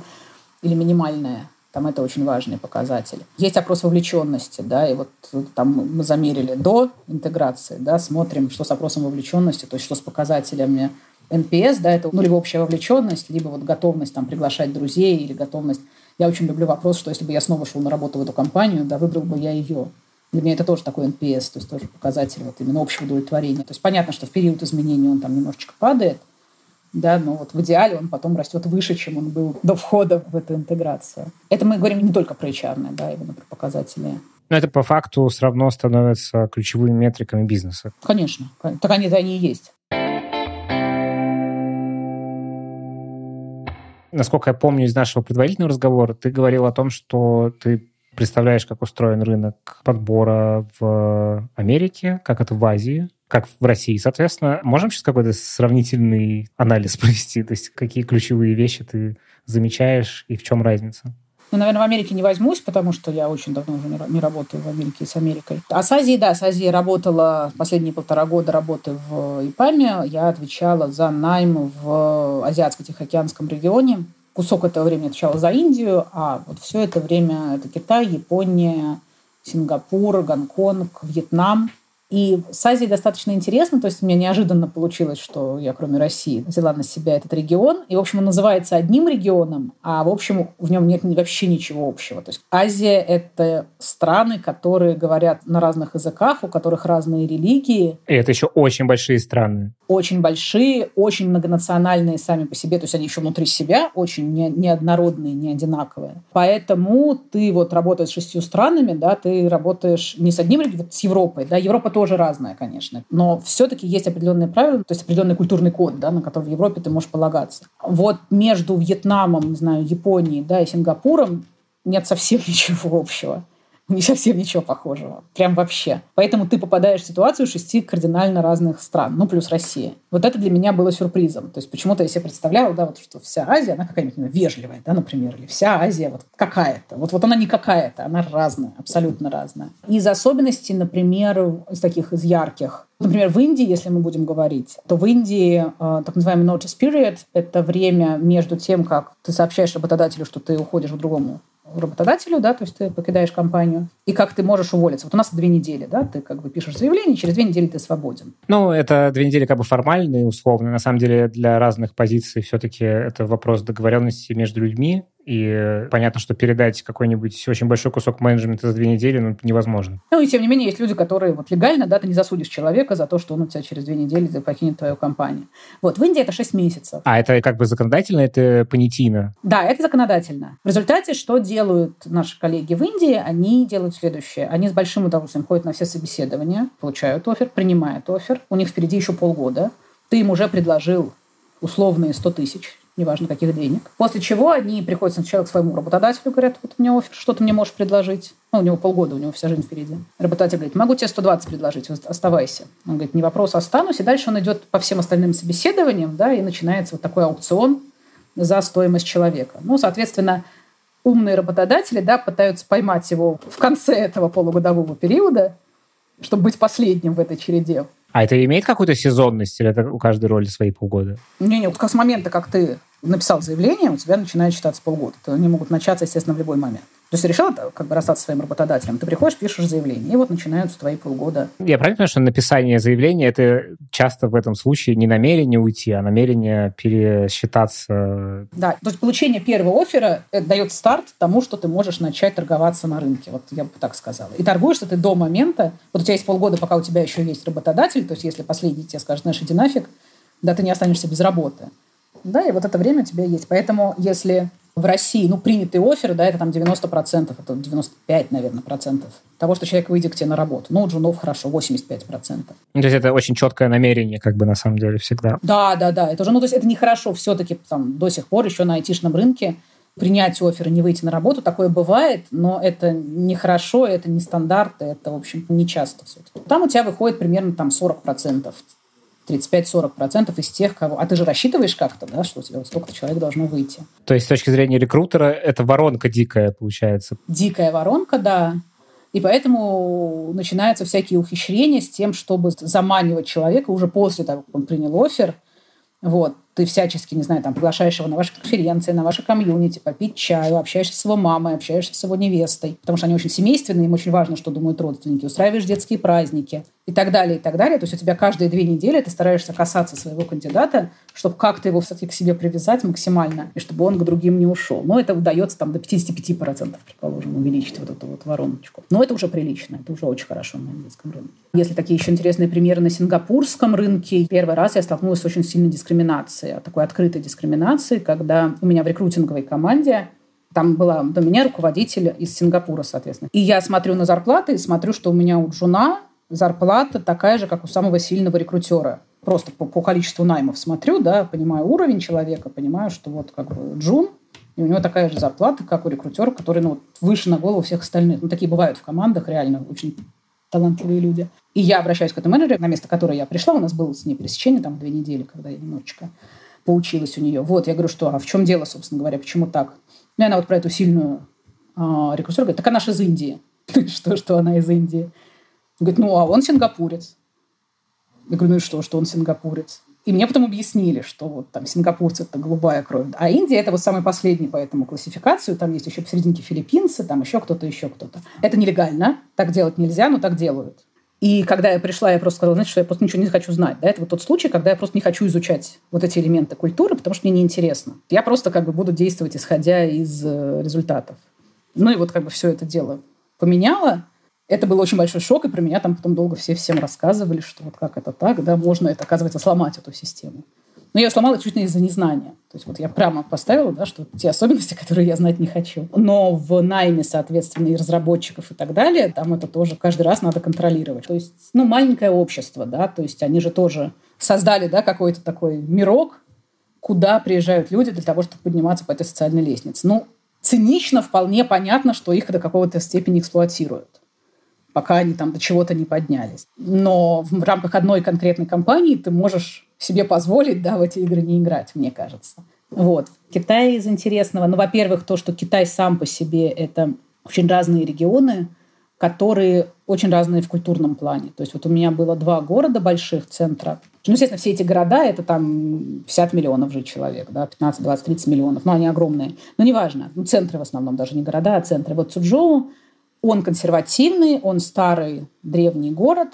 Speaker 2: или минимальное там это очень важный показатель. Есть опрос вовлеченности, да, и вот там мы замерили до интеграции, да, смотрим, что с опросом вовлеченности, то есть что с показателями NPS, да, это ну, либо общая вовлеченность, либо вот готовность там приглашать друзей или готовность. Я очень люблю вопрос, что если бы я снова шел на работу в эту компанию, да, выбрал бы я ее. Для меня это тоже такой NPS, то есть тоже показатель вот именно общего удовлетворения. То есть понятно, что в период изменений он там немножечко падает, да, но вот в идеале он потом растет выше, чем он был до входа в эту интеграцию. Это мы говорим не только про HR, да, именно про показатели.
Speaker 1: Но это по факту все равно становится ключевыми метриками бизнеса.
Speaker 2: Конечно. Так они-то они и есть.
Speaker 1: Насколько я помню из нашего предварительного разговора, ты говорил о том, что ты представляешь, как устроен рынок подбора в Америке, как это в Азии, как в России. Соответственно, можем сейчас какой-то сравнительный анализ [LAUGHS] провести? То есть какие ключевые вещи ты замечаешь и в чем разница?
Speaker 2: Ну, наверное, в Америке не возьмусь, потому что я очень давно уже не работаю в Америке с Америкой. А с Азией, да, с Азией работала последние полтора года работы в ИПАМе. Я отвечала за найм в Азиатско-Тихоокеанском регионе. Кусок этого времени отвечала за Индию, а вот все это время это Китай, Япония, Сингапур, Гонконг, Вьетнам – и с Азией достаточно интересно, то есть мне неожиданно получилось, что я кроме России взяла на себя этот регион. И, в общем, он называется одним регионом, а, в общем, в нем нет вообще ничего общего. То есть Азия — это страны, которые говорят на разных языках, у которых разные религии.
Speaker 1: И это еще очень большие страны.
Speaker 2: Очень большие, очень многонациональные сами по себе, то есть они еще внутри себя очень не, неоднородные, не одинаковые. Поэтому ты вот работаешь с шестью странами, да, ты работаешь не с одним регионом, с Европой, да, Европа тоже разное, конечно. Но все-таки есть определенные правила, то есть определенный культурный код, да, на который в Европе ты можешь полагаться. Вот между Вьетнамом, не знаю, Японией да, и Сингапуром нет совсем [LAUGHS] ничего общего [LAUGHS] не совсем ничего похожего. Прям вообще. Поэтому ты попадаешь в ситуацию шести кардинально разных стран, ну, плюс Россия. Вот это для меня было сюрпризом. То есть почему-то я себе представляла, да, вот что вся Азия, она какая-нибудь ну, вежливая, да, например, или вся Азия вот какая-то. Вот, вот она не какая-то, она разная, абсолютно разная. Из особенностей, например, из таких, из ярких, Например, в Индии, если мы будем говорить, то в Индии э, так называемый notice period — это время между тем, как ты сообщаешь работодателю, что ты уходишь к другому работодателю, да, то есть ты покидаешь компанию, и как ты можешь уволиться. Вот у нас две недели, да, ты как бы пишешь заявление, через две недели ты свободен.
Speaker 1: Ну, это две недели как бы формальные, условно. На самом деле для разных позиций все-таки это вопрос договоренности между людьми, и понятно, что передать какой-нибудь очень большой кусок менеджмента за две недели ну, невозможно.
Speaker 2: Ну и тем не менее есть люди, которые вот легально, да, ты не засудишь человека за то, что он у тебя через две недели покинет твою компанию. Вот в Индии это 6 месяцев.
Speaker 1: А это как бы законодательно, это понятийно?
Speaker 2: Да, это законодательно. В результате что делают наши коллеги в Индии? Они делают следующее. Они с большим удовольствием ходят на все собеседования, получают офер, принимают офер. У них впереди еще полгода. Ты им уже предложил условные 100 тысяч неважно каких денег. После чего они приходят сначала к своему работодателю, говорят, вот у меня офер, что ты мне можешь предложить? Ну, у него полгода, у него вся жизнь впереди. Работодатель говорит, могу тебе 120 предложить, оставайся. Он говорит, не вопрос, останусь. И дальше он идет по всем остальным собеседованиям, да, и начинается вот такой аукцион за стоимость человека. Ну, соответственно, умные работодатели, да, пытаются поймать его в конце этого полугодового периода, чтобы быть последним в этой череде.
Speaker 1: А это имеет какую-то сезонность или это у каждой роли свои полгода?
Speaker 2: Не-не, вот как с момента, как ты написал заявление, у тебя начинает считаться полгода. То они могут начаться, естественно, в любой момент. То есть решил как бы расстаться со своим работодателем, ты приходишь, пишешь заявление, и вот начинаются твои полгода.
Speaker 1: Я правильно понимаю, что написание заявления это часто в этом случае не намерение уйти, а намерение пересчитаться?
Speaker 2: Да, то есть получение первого оффера это дает старт тому, что ты можешь начать торговаться на рынке, вот я бы так сказала. И торгуешься ты до момента, вот у тебя есть полгода, пока у тебя еще есть работодатель, то есть если последний тебе скажет, знаешь, иди нафиг, да, ты не останешься без работы. Да, и вот это время у тебя есть. Поэтому если в России, ну, принятый офер, да, это там 90%, это 95, наверное, процентов того, что человек выйдет к тебе на работу. Ну, у джунов хорошо, 85 процентов.
Speaker 1: Ну, то есть это очень четкое намерение, как бы, на самом деле, всегда.
Speaker 2: Да, да, да. Это уже, ну, то есть это нехорошо все-таки там до сих пор еще на айтишном рынке принять офер и не выйти на работу. Такое бывает, но это нехорошо, это не стандарт, это, в общем, не часто все-таки. Там у тебя выходит примерно там 40 процентов 35-40% из тех, кого... А ты же рассчитываешь как-то, да, что у тебя вот столько человек должно выйти.
Speaker 1: То есть с точки зрения рекрутера это воронка дикая получается?
Speaker 2: Дикая воронка, да. И поэтому начинаются всякие ухищрения с тем, чтобы заманивать человека уже после того, как он принял офер. Вот ты всячески, не знаю, там, приглашаешь его на ваши конференции, на ваши комьюнити, попить чаю, общаешься с его мамой, общаешься с его невестой, потому что они очень семейственные, им очень важно, что думают родственники, устраиваешь детские праздники и так далее, и так далее. То есть у тебя каждые две недели ты стараешься касаться своего кандидата, чтобы как-то его все-таки к себе привязать максимально, и чтобы он к другим не ушел. Но это удается там до 55%, предположим, увеличить вот эту вот вороночку. Но это уже прилично, это уже очень хорошо на английском рынке. Если такие еще интересные примеры на сингапурском рынке, первый раз я столкнулась с очень сильной дискриминацией дискриминации, такой открытой дискриминации, когда у меня в рекрутинговой команде там была до меня руководитель из Сингапура, соответственно. И я смотрю на зарплаты и смотрю, что у меня у Джуна зарплата такая же, как у самого сильного рекрутера. Просто по, по количеству наймов смотрю, да, понимаю уровень человека, понимаю, что вот как бы Джун, и у него такая же зарплата, как у рекрутера, который ну, выше на голову всех остальных. Ну, такие бывают в командах, реально, очень талантливые люди. И я обращаюсь к этому менеджеру, на место которой я пришла, у нас было с ней пересечение там две недели, когда я немножечко поучилась у нее. Вот, я говорю, что, а в чем дело, собственно говоря, почему так? Ну, и она вот про эту сильную а, рекрутера говорит, так она же из Индии. [LAUGHS] что, что она из Индии? Говорит, ну, а он сингапурец. Я говорю, ну и что, что он сингапурец? И мне потом объяснили, что вот там сингапурцы – это голубая кровь, а Индия – это вот самый последний по этому классификацию. Там есть еще посерединке филиппинцы, там еще кто-то, еще кто-то. Это нелегально, так делать нельзя, но так делают. И когда я пришла, я просто сказала, знаете, что я просто ничего не хочу знать. Да? Это вот тот случай, когда я просто не хочу изучать вот эти элементы культуры, потому что мне неинтересно. Я просто как бы буду действовать, исходя из э, результатов. Ну и вот как бы все это дело поменяло. Это был очень большой шок, и про меня там потом долго все всем рассказывали, что вот как это так, да, можно это, оказывается, сломать эту систему. Но я сломала чуть не из-за незнания. То есть вот я прямо поставила, да, что те особенности, [LAUGHS] которые я знать не хочу. Но в найме, соответственно, и разработчиков и так далее, там это тоже каждый раз надо контролировать. То есть, ну, маленькое общество, да, то есть они же тоже создали, да, какой-то такой мирок, куда приезжают люди для того, чтобы подниматься по этой социальной лестнице. Ну, цинично вполне понятно, что их до какого-то степени эксплуатируют пока они там до чего-то не поднялись. Но в рамках одной конкретной компании ты можешь себе позволить да, в эти игры не играть, мне кажется. Вот. Китай из интересного. Ну, во-первых, то, что Китай сам по себе – это очень разные регионы, которые очень разные в культурном плане. То есть вот у меня было два города больших центра. Ну, естественно, все эти города – это там 50 миллионов же человек, да, 15, 20, 30 миллионов. Ну, они огромные. Но неважно. Ну, центры в основном, даже не города, а центры. Вот Цуджоу он консервативный, он старый древний город.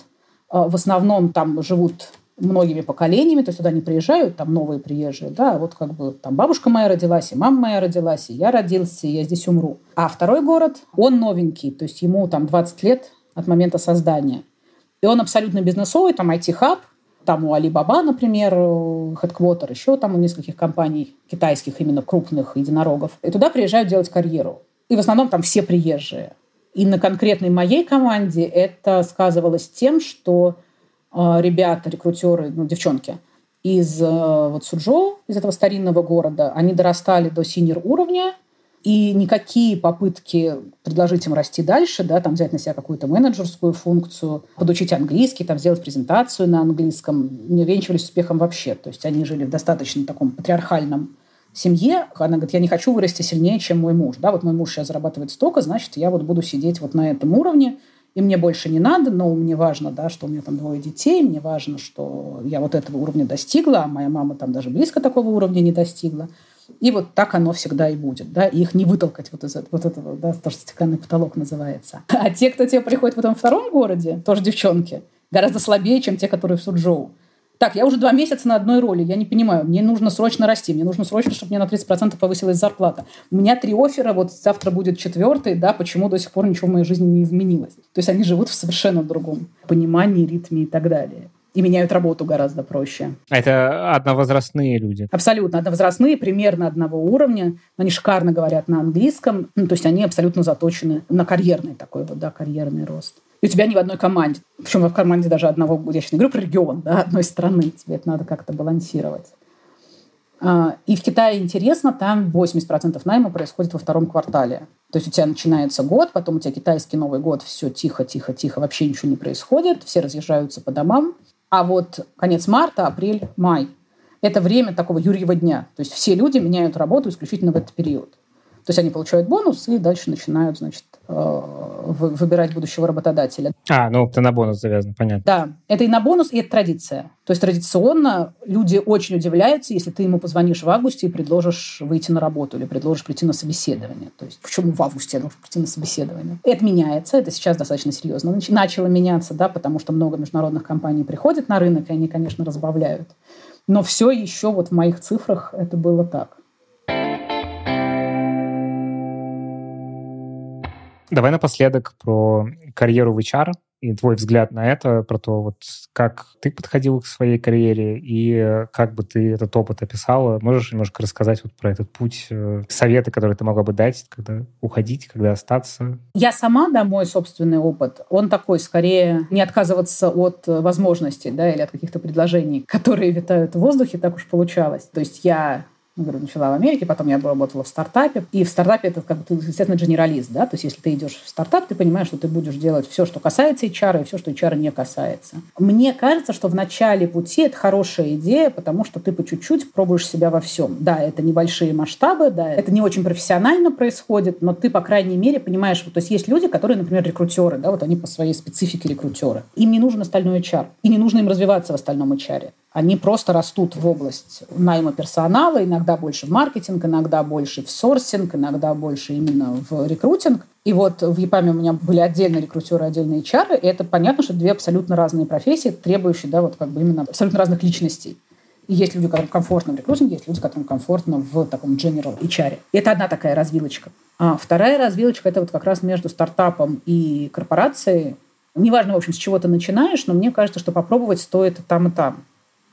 Speaker 2: А, в основном там живут многими поколениями, то есть туда не приезжают, там новые приезжие, да, вот как бы там бабушка моя родилась, и мама моя родилась, и я родился, и я здесь умру. А второй город, он новенький, то есть ему там 20 лет от момента создания. И он абсолютно бизнесовый, там IT-хаб, там у Alibaba, например, Headquarter, еще там у нескольких компаний китайских, именно крупных единорогов. И туда приезжают делать карьеру. И в основном там все приезжие. И на конкретной моей команде это сказывалось тем, что э, ребята, рекрутеры, ну, девчонки из э, вот Сучжоу, из этого старинного города, они дорастали до senior уровня, и никакие попытки предложить им расти дальше, да, там взять на себя какую-то менеджерскую функцию, подучить английский, там сделать презентацию на английском, не увенчивались успехом вообще. То есть они жили в достаточно таком патриархальном семье, она говорит, я не хочу вырасти сильнее, чем мой муж. Да, вот мой муж сейчас зарабатывает столько, значит, я вот буду сидеть вот на этом уровне, и мне больше не надо, но мне важно, да, что у меня там двое детей, мне важно, что я вот этого уровня достигла, а моя мама там даже близко такого уровня не достигла. И вот так оно всегда и будет, да, и их не вытолкать вот из вот этого, да, то, что стеклянный потолок называется. А те, кто тебе приходит в этом втором городе, тоже девчонки, гораздо слабее, чем те, которые в Суджоу так, я уже два месяца на одной роли, я не понимаю, мне нужно срочно расти, мне нужно срочно, чтобы мне на 30% повысилась зарплата. У меня три оффера, вот завтра будет четвертый, да, почему до сих пор ничего в моей жизни не изменилось. То есть они живут в совершенно другом понимании, ритме и так далее и меняют работу гораздо проще.
Speaker 1: А это одновозрастные люди?
Speaker 2: Абсолютно одновозрастные, примерно одного уровня. Они шикарно говорят на английском, ну, то есть они абсолютно заточены на карьерный такой вот, да, карьерный рост и у тебя не в одной команде. Причем в команде даже одного, я сейчас не говорю про регион, да, одной страны. Тебе это надо как-то балансировать. А, и в Китае интересно, там 80% найма происходит во втором квартале. То есть у тебя начинается год, потом у тебя китайский Новый год, все тихо, тихо, тихо, вообще ничего не происходит, все разъезжаются по домам. А вот конец марта, апрель, май – это время такого юрьего дня. То есть все люди меняют работу исключительно в этот период. То есть они получают бонус и дальше начинают, значит, выбирать будущего работодателя.
Speaker 1: А, ну это на бонус завязано, понятно.
Speaker 2: Да, это и на бонус, и это традиция. То есть традиционно люди очень удивляются, если ты ему позвонишь в августе и предложишь выйти на работу или предложишь прийти на собеседование. То есть почему в августе я должен прийти на собеседование? Это меняется, это сейчас достаточно серьезно. Начало меняться, да, потому что много международных компаний приходят на рынок, и они, конечно, разбавляют. Но все еще вот в моих цифрах это было так.
Speaker 1: Давай напоследок про карьеру в HR и твой взгляд на это, про то, вот как ты подходил к своей карьере и как бы ты этот опыт описала. Можешь немножко рассказать вот про этот путь, э, советы, которые ты могла бы дать, когда уходить, когда остаться?
Speaker 2: Я сама, да, мой собственный опыт, он такой, скорее, не отказываться от возможностей, да, или от каких-то предложений, которые витают в воздухе, так уж получалось. То есть я говорю, начала в Америке, потом я работала в стартапе. И в стартапе это как бы ты, естественно, генералист, да, то есть если ты идешь в стартап, ты понимаешь, что ты будешь делать все, что касается HR, и все, что HR не касается. Мне кажется, что в начале пути это хорошая идея, потому что ты по чуть-чуть пробуешь себя во всем. Да, это небольшие масштабы, да, это не очень профессионально происходит, но ты, по крайней мере, понимаешь, то есть есть люди, которые, например, рекрутеры, да, вот они по своей специфике рекрутеры. Им не нужен остальной HR, и не нужно им развиваться в остальном HR они просто растут в область найма персонала, иногда больше в маркетинг, иногда больше в сорсинг, иногда больше именно в рекрутинг. И вот в ЕПАМе у меня были отдельные рекрутеры, отдельные HR, и это понятно, что две абсолютно разные профессии, требующие, да, вот как бы именно абсолютно разных личностей. И есть люди, которым комфортно в рекрутинге, есть люди, которым комфортно в таком general HR. Это одна такая развилочка. А вторая развилочка – это вот как раз между стартапом и корпорацией. Неважно, в общем, с чего ты начинаешь, но мне кажется, что попробовать стоит там и там.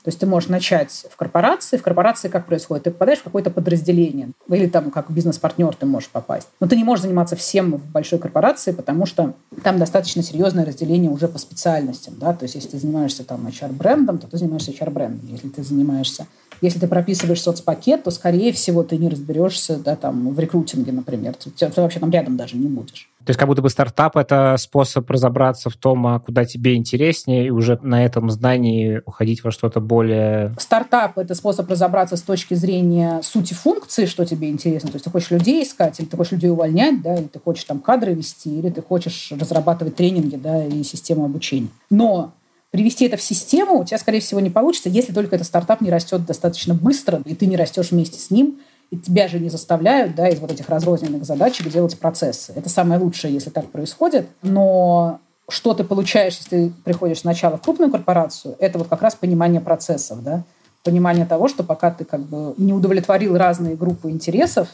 Speaker 2: То есть ты можешь начать в корпорации. В корпорации как происходит? Ты попадаешь в какое-то подразделение. Или там как бизнес-партнер ты можешь попасть. Но ты не можешь заниматься всем в большой корпорации, потому что там достаточно серьезное разделение уже по специальностям. Да? То есть если ты занимаешься там HR-брендом, то ты занимаешься HR-брендом. Если ты занимаешься если ты прописываешь соцпакет, то, скорее всего, ты не разберешься да, там, в рекрутинге, например. Ты, ты вообще там рядом даже не будешь.
Speaker 1: То есть как будто бы стартап — это способ разобраться в том, а куда тебе интереснее, и уже на этом знании уходить во что-то более...
Speaker 2: Стартап — это способ разобраться с точки зрения сути функции, что тебе интересно. То есть ты хочешь людей искать, или ты хочешь людей увольнять, да, или ты хочешь там кадры вести, или ты хочешь разрабатывать тренинги да, и систему обучения. Но привести это в систему у тебя, скорее всего, не получится, если только этот стартап не растет достаточно быстро, и ты не растешь вместе с ним, и тебя же не заставляют да, из вот этих разрозненных задачек делать процессы. Это самое лучшее, если так происходит. Но что ты получаешь, если ты приходишь сначала в крупную корпорацию, это вот как раз понимание процессов, да? понимание того, что пока ты как бы не удовлетворил разные группы интересов,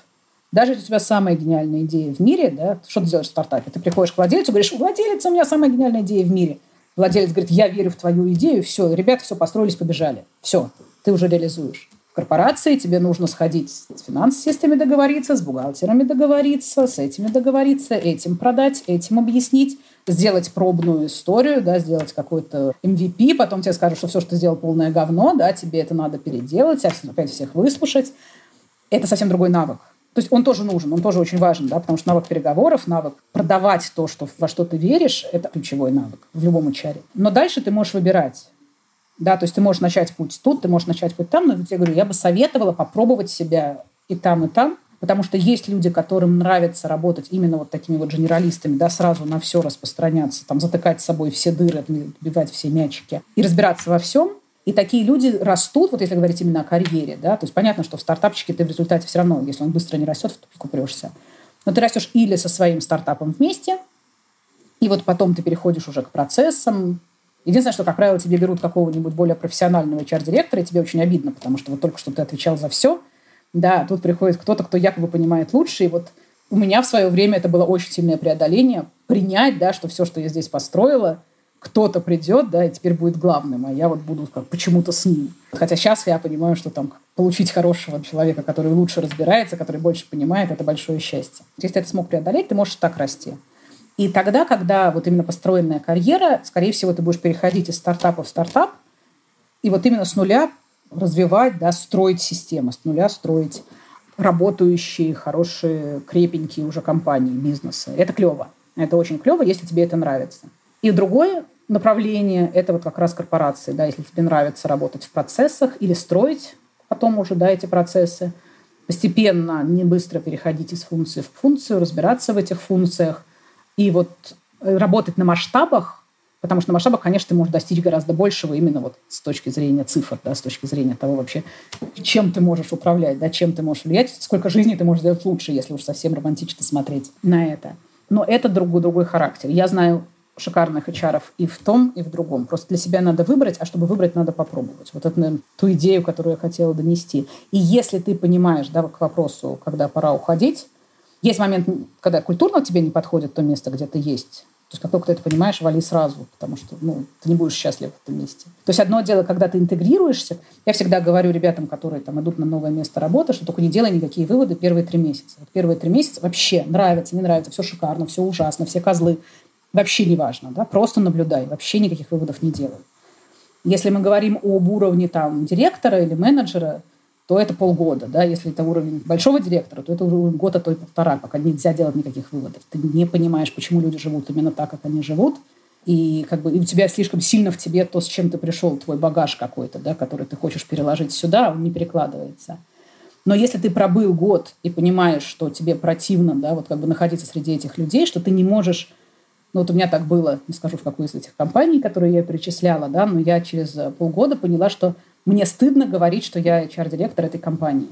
Speaker 2: даже если у тебя самая гениальная идея в мире, да, что ты делаешь в стартапе? Ты приходишь к владельцу, говоришь, владелец, у меня самая гениальная идея в мире. Владелец говорит, я верю в твою идею, все, ребята все построились, побежали. Все, ты уже реализуешь. Корпорации тебе нужно сходить с финансистами договориться, с бухгалтерами договориться, с этими договориться, этим продать, этим объяснить, сделать пробную историю, да, сделать какой-то MVP, потом тебе скажут, что все, что ты сделал, полное говно, да, тебе это надо переделать, опять всех выслушать. Это совсем другой навык. То есть он тоже нужен, он тоже очень важен, да, потому что навык переговоров, навык продавать то, что, во что ты веришь, это ключевой навык в любом HR. Но дальше ты можешь выбирать. Да, то есть ты можешь начать путь тут, ты можешь начать путь там, но я говорю, я бы советовала попробовать себя и там, и там, потому что есть люди, которым нравится работать именно вот такими вот генералистами, да, сразу на все распространяться, там, затыкать с собой все дыры, отбивать все мячики и разбираться во всем. И такие люди растут, вот если говорить именно о карьере, да, то есть понятно, что в стартапчике ты в результате все равно, если он быстро не растет, в тупик упрешься. Но ты растешь или со своим стартапом вместе, и вот потом ты переходишь уже к процессам. Единственное, что, как правило, тебе берут какого-нибудь более профессионального HR-директора, и тебе очень обидно, потому что вот только что ты отвечал за все, да, тут приходит кто-то, кто якобы понимает лучше, и вот у меня в свое время это было очень сильное преодоление, принять, да, что все, что я здесь построила, кто-то придет, да, и теперь будет главным, а я вот буду как почему-то с ним. Хотя сейчас я понимаю, что там получить хорошего человека, который лучше разбирается, который больше понимает, это большое счастье. Если ты это смог преодолеть, ты можешь так расти. И тогда, когда вот именно построенная карьера, скорее всего, ты будешь переходить из стартапа в стартап, и вот именно с нуля развивать, да, строить систему, с нуля строить работающие, хорошие, крепенькие уже компании, бизнесы. Это клево. Это очень клево, если тебе это нравится. И другое направление – это вот как раз корпорации. Да, если тебе нравится работать в процессах или строить потом уже да, эти процессы, постепенно, не быстро переходить из функции в функцию, разбираться в этих функциях и вот работать на масштабах, потому что на масштабах, конечно, ты можешь достичь гораздо большего именно вот с точки зрения цифр, да, с точки зрения того вообще, чем ты можешь управлять, да, чем ты можешь влиять, сколько жизни ты можешь сделать лучше, если уж совсем романтично смотреть на это. Но это другой, другой характер. Я знаю шикарных HR и в том, и в другом. Просто для себя надо выбрать, а чтобы выбрать, надо попробовать. Вот это, наверное, ту идею, которую я хотела донести. И если ты понимаешь, да, к вопросу, когда пора уходить, есть момент, когда культурно тебе не подходит то место, где ты есть. То есть как только ты это понимаешь, вали сразу, потому что ну, ты не будешь счастлив в этом месте. То есть одно дело, когда ты интегрируешься, я всегда говорю ребятам, которые там идут на новое место работы, что только не делай никакие выводы первые три месяца. Вот первые три месяца вообще нравится, не нравится, все шикарно, все ужасно, все козлы. Вообще не важно, да, просто наблюдай, вообще никаких выводов не делай. Если мы говорим об уровне там, директора или менеджера, то это полгода. Да? Если это уровень большого директора, то это уровень года, то и полтора, пока нельзя делать никаких выводов. Ты не понимаешь, почему люди живут именно так, как они живут, и как бы и у тебя слишком сильно в тебе то, с чем ты пришел, твой багаж какой-то, да, который ты хочешь переложить сюда, он не перекладывается. Но если ты пробыл год и понимаешь, что тебе противно, да, вот как бы находиться среди этих людей, что ты не можешь ну, вот у меня так было, не скажу, в какой из этих компаний, которые я перечисляла, да, но я через э, полгода поняла, что мне стыдно говорить, что я HR-директор этой компании.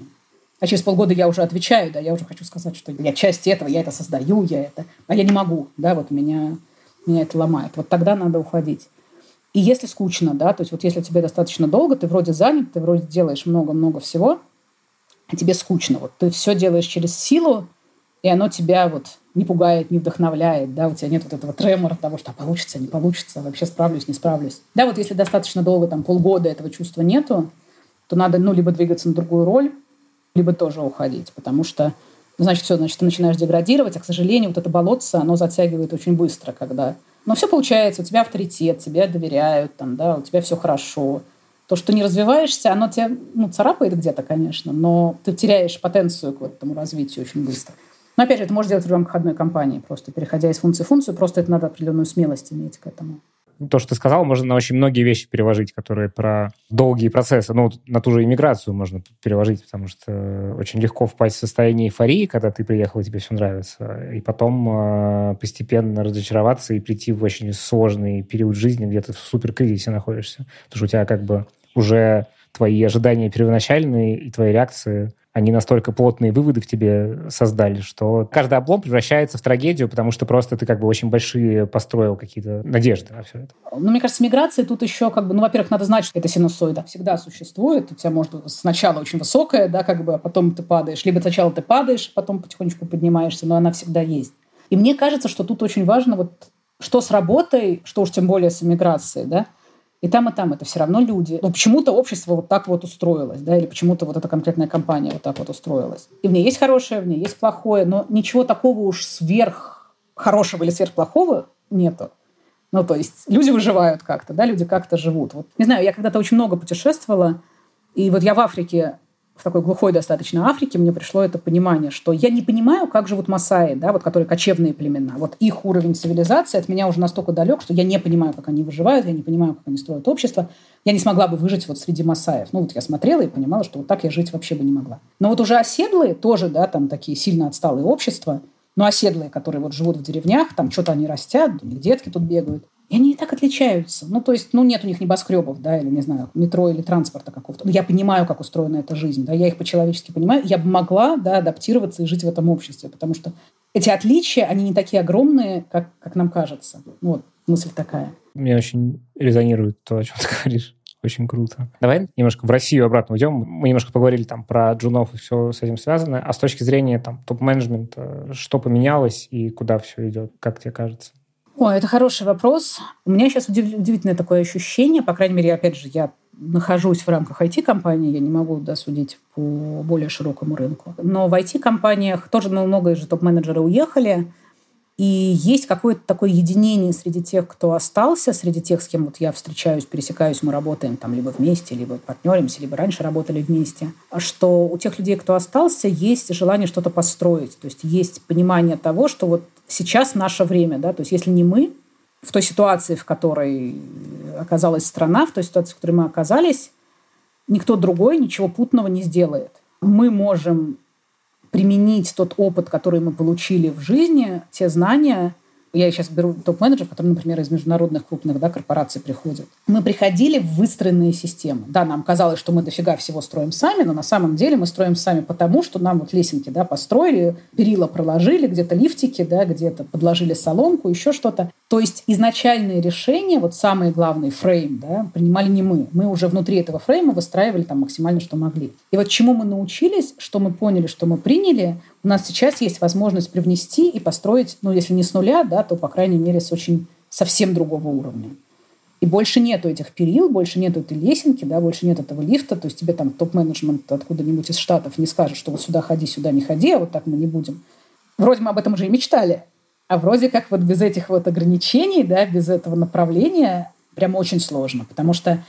Speaker 2: А через полгода я уже отвечаю, да, я уже хочу сказать, что я часть этого, я это создаю, я это... А я не могу, да, вот меня, меня это ломает. Вот тогда надо уходить. И если скучно, да, то есть вот если тебе достаточно долго, ты вроде занят, ты вроде делаешь много-много всего, а тебе скучно. Вот ты все делаешь через силу, и оно тебя вот не пугает, не вдохновляет, да, у тебя нет вот этого тремора того, что а получится, не получится, вообще справлюсь, не справлюсь. Да, вот если достаточно долго, там, полгода этого чувства нету, то надо, ну, либо двигаться на другую роль, либо тоже уходить, потому что, ну, значит, все, значит, ты начинаешь деградировать, а, к сожалению, вот это болотце, оно затягивает очень быстро, когда... Но все получается, у тебя авторитет, тебе доверяют, там, да, у тебя все хорошо. То, что не развиваешься, оно тебя, ну, царапает где-то, конечно, но ты теряешь потенцию к этому развитию очень быстро. Но опять же, это можно делать в рамках одной компании, просто переходя из функции в функцию, просто это надо определенную смелость иметь к этому.
Speaker 1: То, что ты сказал, можно на очень многие вещи переложить, которые про долгие процессы. Ну, на ту же иммиграцию можно переложить, потому что очень легко впасть в состояние эйфории, когда ты приехал, и тебе все нравится, и потом э, постепенно разочароваться и прийти в очень сложный период жизни, где ты в суперкризисе находишься. Потому что у тебя как бы уже твои ожидания первоначальные и твои реакции они настолько плотные выводы в тебе создали, что каждый облом превращается в трагедию, потому что просто ты как бы очень большие построил какие-то надежды на все это.
Speaker 2: Ну, мне кажется, миграция тут еще как бы, ну, во-первых, надо знать, что эта синусоида всегда существует. У тебя может сначала очень высокая, да, как бы, а потом ты падаешь. Либо сначала ты падаешь, потом потихонечку поднимаешься, но она всегда есть. И мне кажется, что тут очень важно вот что с работой, что уж тем более с иммиграцией, да, и там, и там это все равно люди. Но почему-то общество вот так вот устроилось, да, или почему-то вот эта конкретная компания вот так вот устроилась. И в ней есть хорошее, в ней есть плохое, но ничего такого уж сверх хорошего или сверхплохого нету. Ну, то есть люди выживают как-то, да, люди как-то живут. Вот, не знаю, я когда-то очень много путешествовала, и вот я в Африке в такой глухой достаточно Африке мне пришло это понимание, что я не понимаю, как живут масаи, да, вот которые кочевные племена. Вот их уровень цивилизации от меня уже настолько далек, что я не понимаю, как они выживают, я не понимаю, как они строят общество. Я не смогла бы выжить вот среди масаев. Ну вот я смотрела и понимала, что вот так я жить вообще бы не могла. Но вот уже оседлые тоже, да, там такие сильно отсталые общества, но оседлые, которые вот живут в деревнях, там что-то они растят, у них детки тут бегают. И они и так отличаются. Ну, то есть, ну, нет у них небоскребов, да, или, не знаю, метро или транспорта какого-то. Но я понимаю, как устроена эта жизнь, да, я их по-человечески понимаю. Я бы могла, да, адаптироваться и жить в этом обществе, потому что эти отличия, они не такие огромные, как, как нам кажется. Ну, вот, мысль такая.
Speaker 1: Мне очень резонирует то, о чем ты [LAUGHS] говоришь. Очень круто. Давай немножко в Россию обратно уйдем. Мы немножко поговорили там про джунов и все с этим связано. А с точки зрения там топ-менеджмента, что поменялось и куда все идет, как тебе кажется?
Speaker 2: Ой, это хороший вопрос. У меня сейчас удивительное такое ощущение, по крайней мере, опять же, я нахожусь в рамках IT-компании, я не могу досудить по более широкому рынку. Но в IT-компаниях тоже ну, много же топ-менеджеры уехали, и есть какое-то такое единение среди тех, кто остался, среди тех, с кем вот я встречаюсь, пересекаюсь, мы работаем там либо вместе, либо партнеримся, либо раньше работали вместе, что у тех людей, кто остался, есть желание что-то построить. То есть есть понимание того, что вот сейчас наше время. Да? То есть если не мы, в той ситуации, в которой оказалась страна, в той ситуации, в которой мы оказались, никто другой ничего путного не сделает. Мы можем применить тот опыт, который мы получили в жизни, те знания, я сейчас беру топ-менеджеров, которые, например, из международных крупных да, корпораций приходят. Мы приходили в выстроенные системы. Да, нам казалось, что мы дофига всего строим сами, но на самом деле мы строим сами потому, что нам вот лесенки да, построили, перила проложили, где-то лифтики, да, где-то подложили соломку, еще что-то. То есть изначальные решения, вот самый главный фрейм, да, принимали не мы. Мы уже внутри этого фрейма выстраивали там максимально, что могли. И вот чему мы научились, что мы поняли, что мы приняли, у нас сейчас есть возможность привнести и построить, ну, если не с нуля, да, то, по крайней мере, с очень совсем другого уровня. И больше нету этих перил, больше нету этой лесенки, да, больше нет этого лифта, то есть тебе там топ-менеджмент откуда-нибудь из Штатов не скажет, что вот сюда ходи, сюда не ходи, а вот так мы не будем. Вроде мы об этом уже и мечтали, а вроде как вот без этих вот ограничений, да, без этого направления прям очень сложно, потому что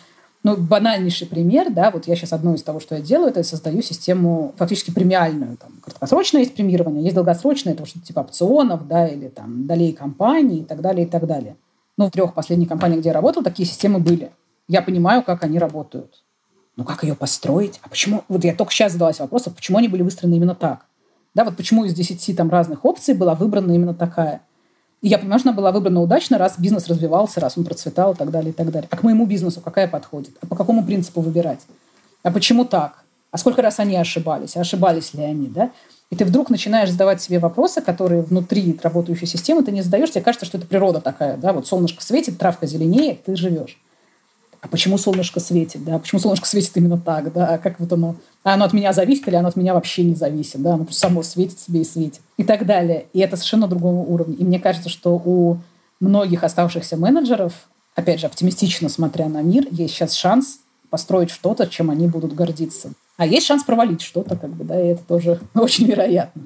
Speaker 2: ну, банальнейший пример, да, вот я сейчас одно из того, что я делаю, это я создаю систему фактически премиальную. Там, краткосрочное есть премирование, есть долгосрочное, это что-то типа опционов, да, или там долей компаний и так далее, и так далее. Ну, в трех последних компаниях, где я работал, такие системы были. Я понимаю, как они работают. Но как ее построить? А почему? Вот я только сейчас задалась вопросом, почему они были выстроены именно так? Да, вот почему из десяти там разных опций была выбрана именно такая? И я понимаю, что она была выбрана удачно, раз бизнес развивался, раз он процветал и так далее, и так далее. А к моему бизнесу какая подходит? А по какому принципу выбирать? А почему так? А сколько раз они ошибались? А ошибались ли они, да? И ты вдруг начинаешь задавать себе вопросы, которые внутри работающей системы ты не задаешь. Тебе кажется, что это природа такая, да? Вот солнышко светит, травка зеленеет, ты живешь. А почему солнышко светит, да, почему солнышко светит именно так, да, как вот оно, а оно от меня зависит или оно от меня вообще не зависит, да, оно просто само светит себе и светит и так далее. И это совершенно другого уровня. И мне кажется, что у многих оставшихся менеджеров, опять же, оптимистично смотря на мир, есть сейчас шанс построить что-то, чем они будут гордиться. А есть шанс провалить что-то, как бы, да, и это тоже [LAUGHS] очень вероятно.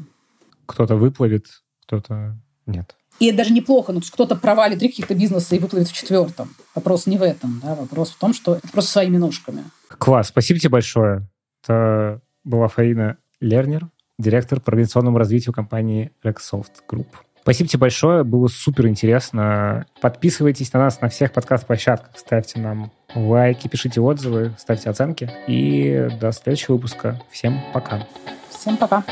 Speaker 1: Кто-то выплывет, кто-то нет.
Speaker 2: И это даже неплохо, ну, кто-то провалит три каких-то бизнеса и выплывет в четвертом. Вопрос не в этом, да, вопрос в том, что это просто своими ножками.
Speaker 1: Класс, спасибо тебе большое. Это была Фаина Лернер, директор по организационному развитию компании Rexsoft Group. Спасибо тебе большое, было супер интересно. Подписывайтесь на нас на всех подкаст-площадках, ставьте нам лайки, пишите отзывы, ставьте оценки. И до следующего выпуска. Всем пока.
Speaker 2: Всем пока.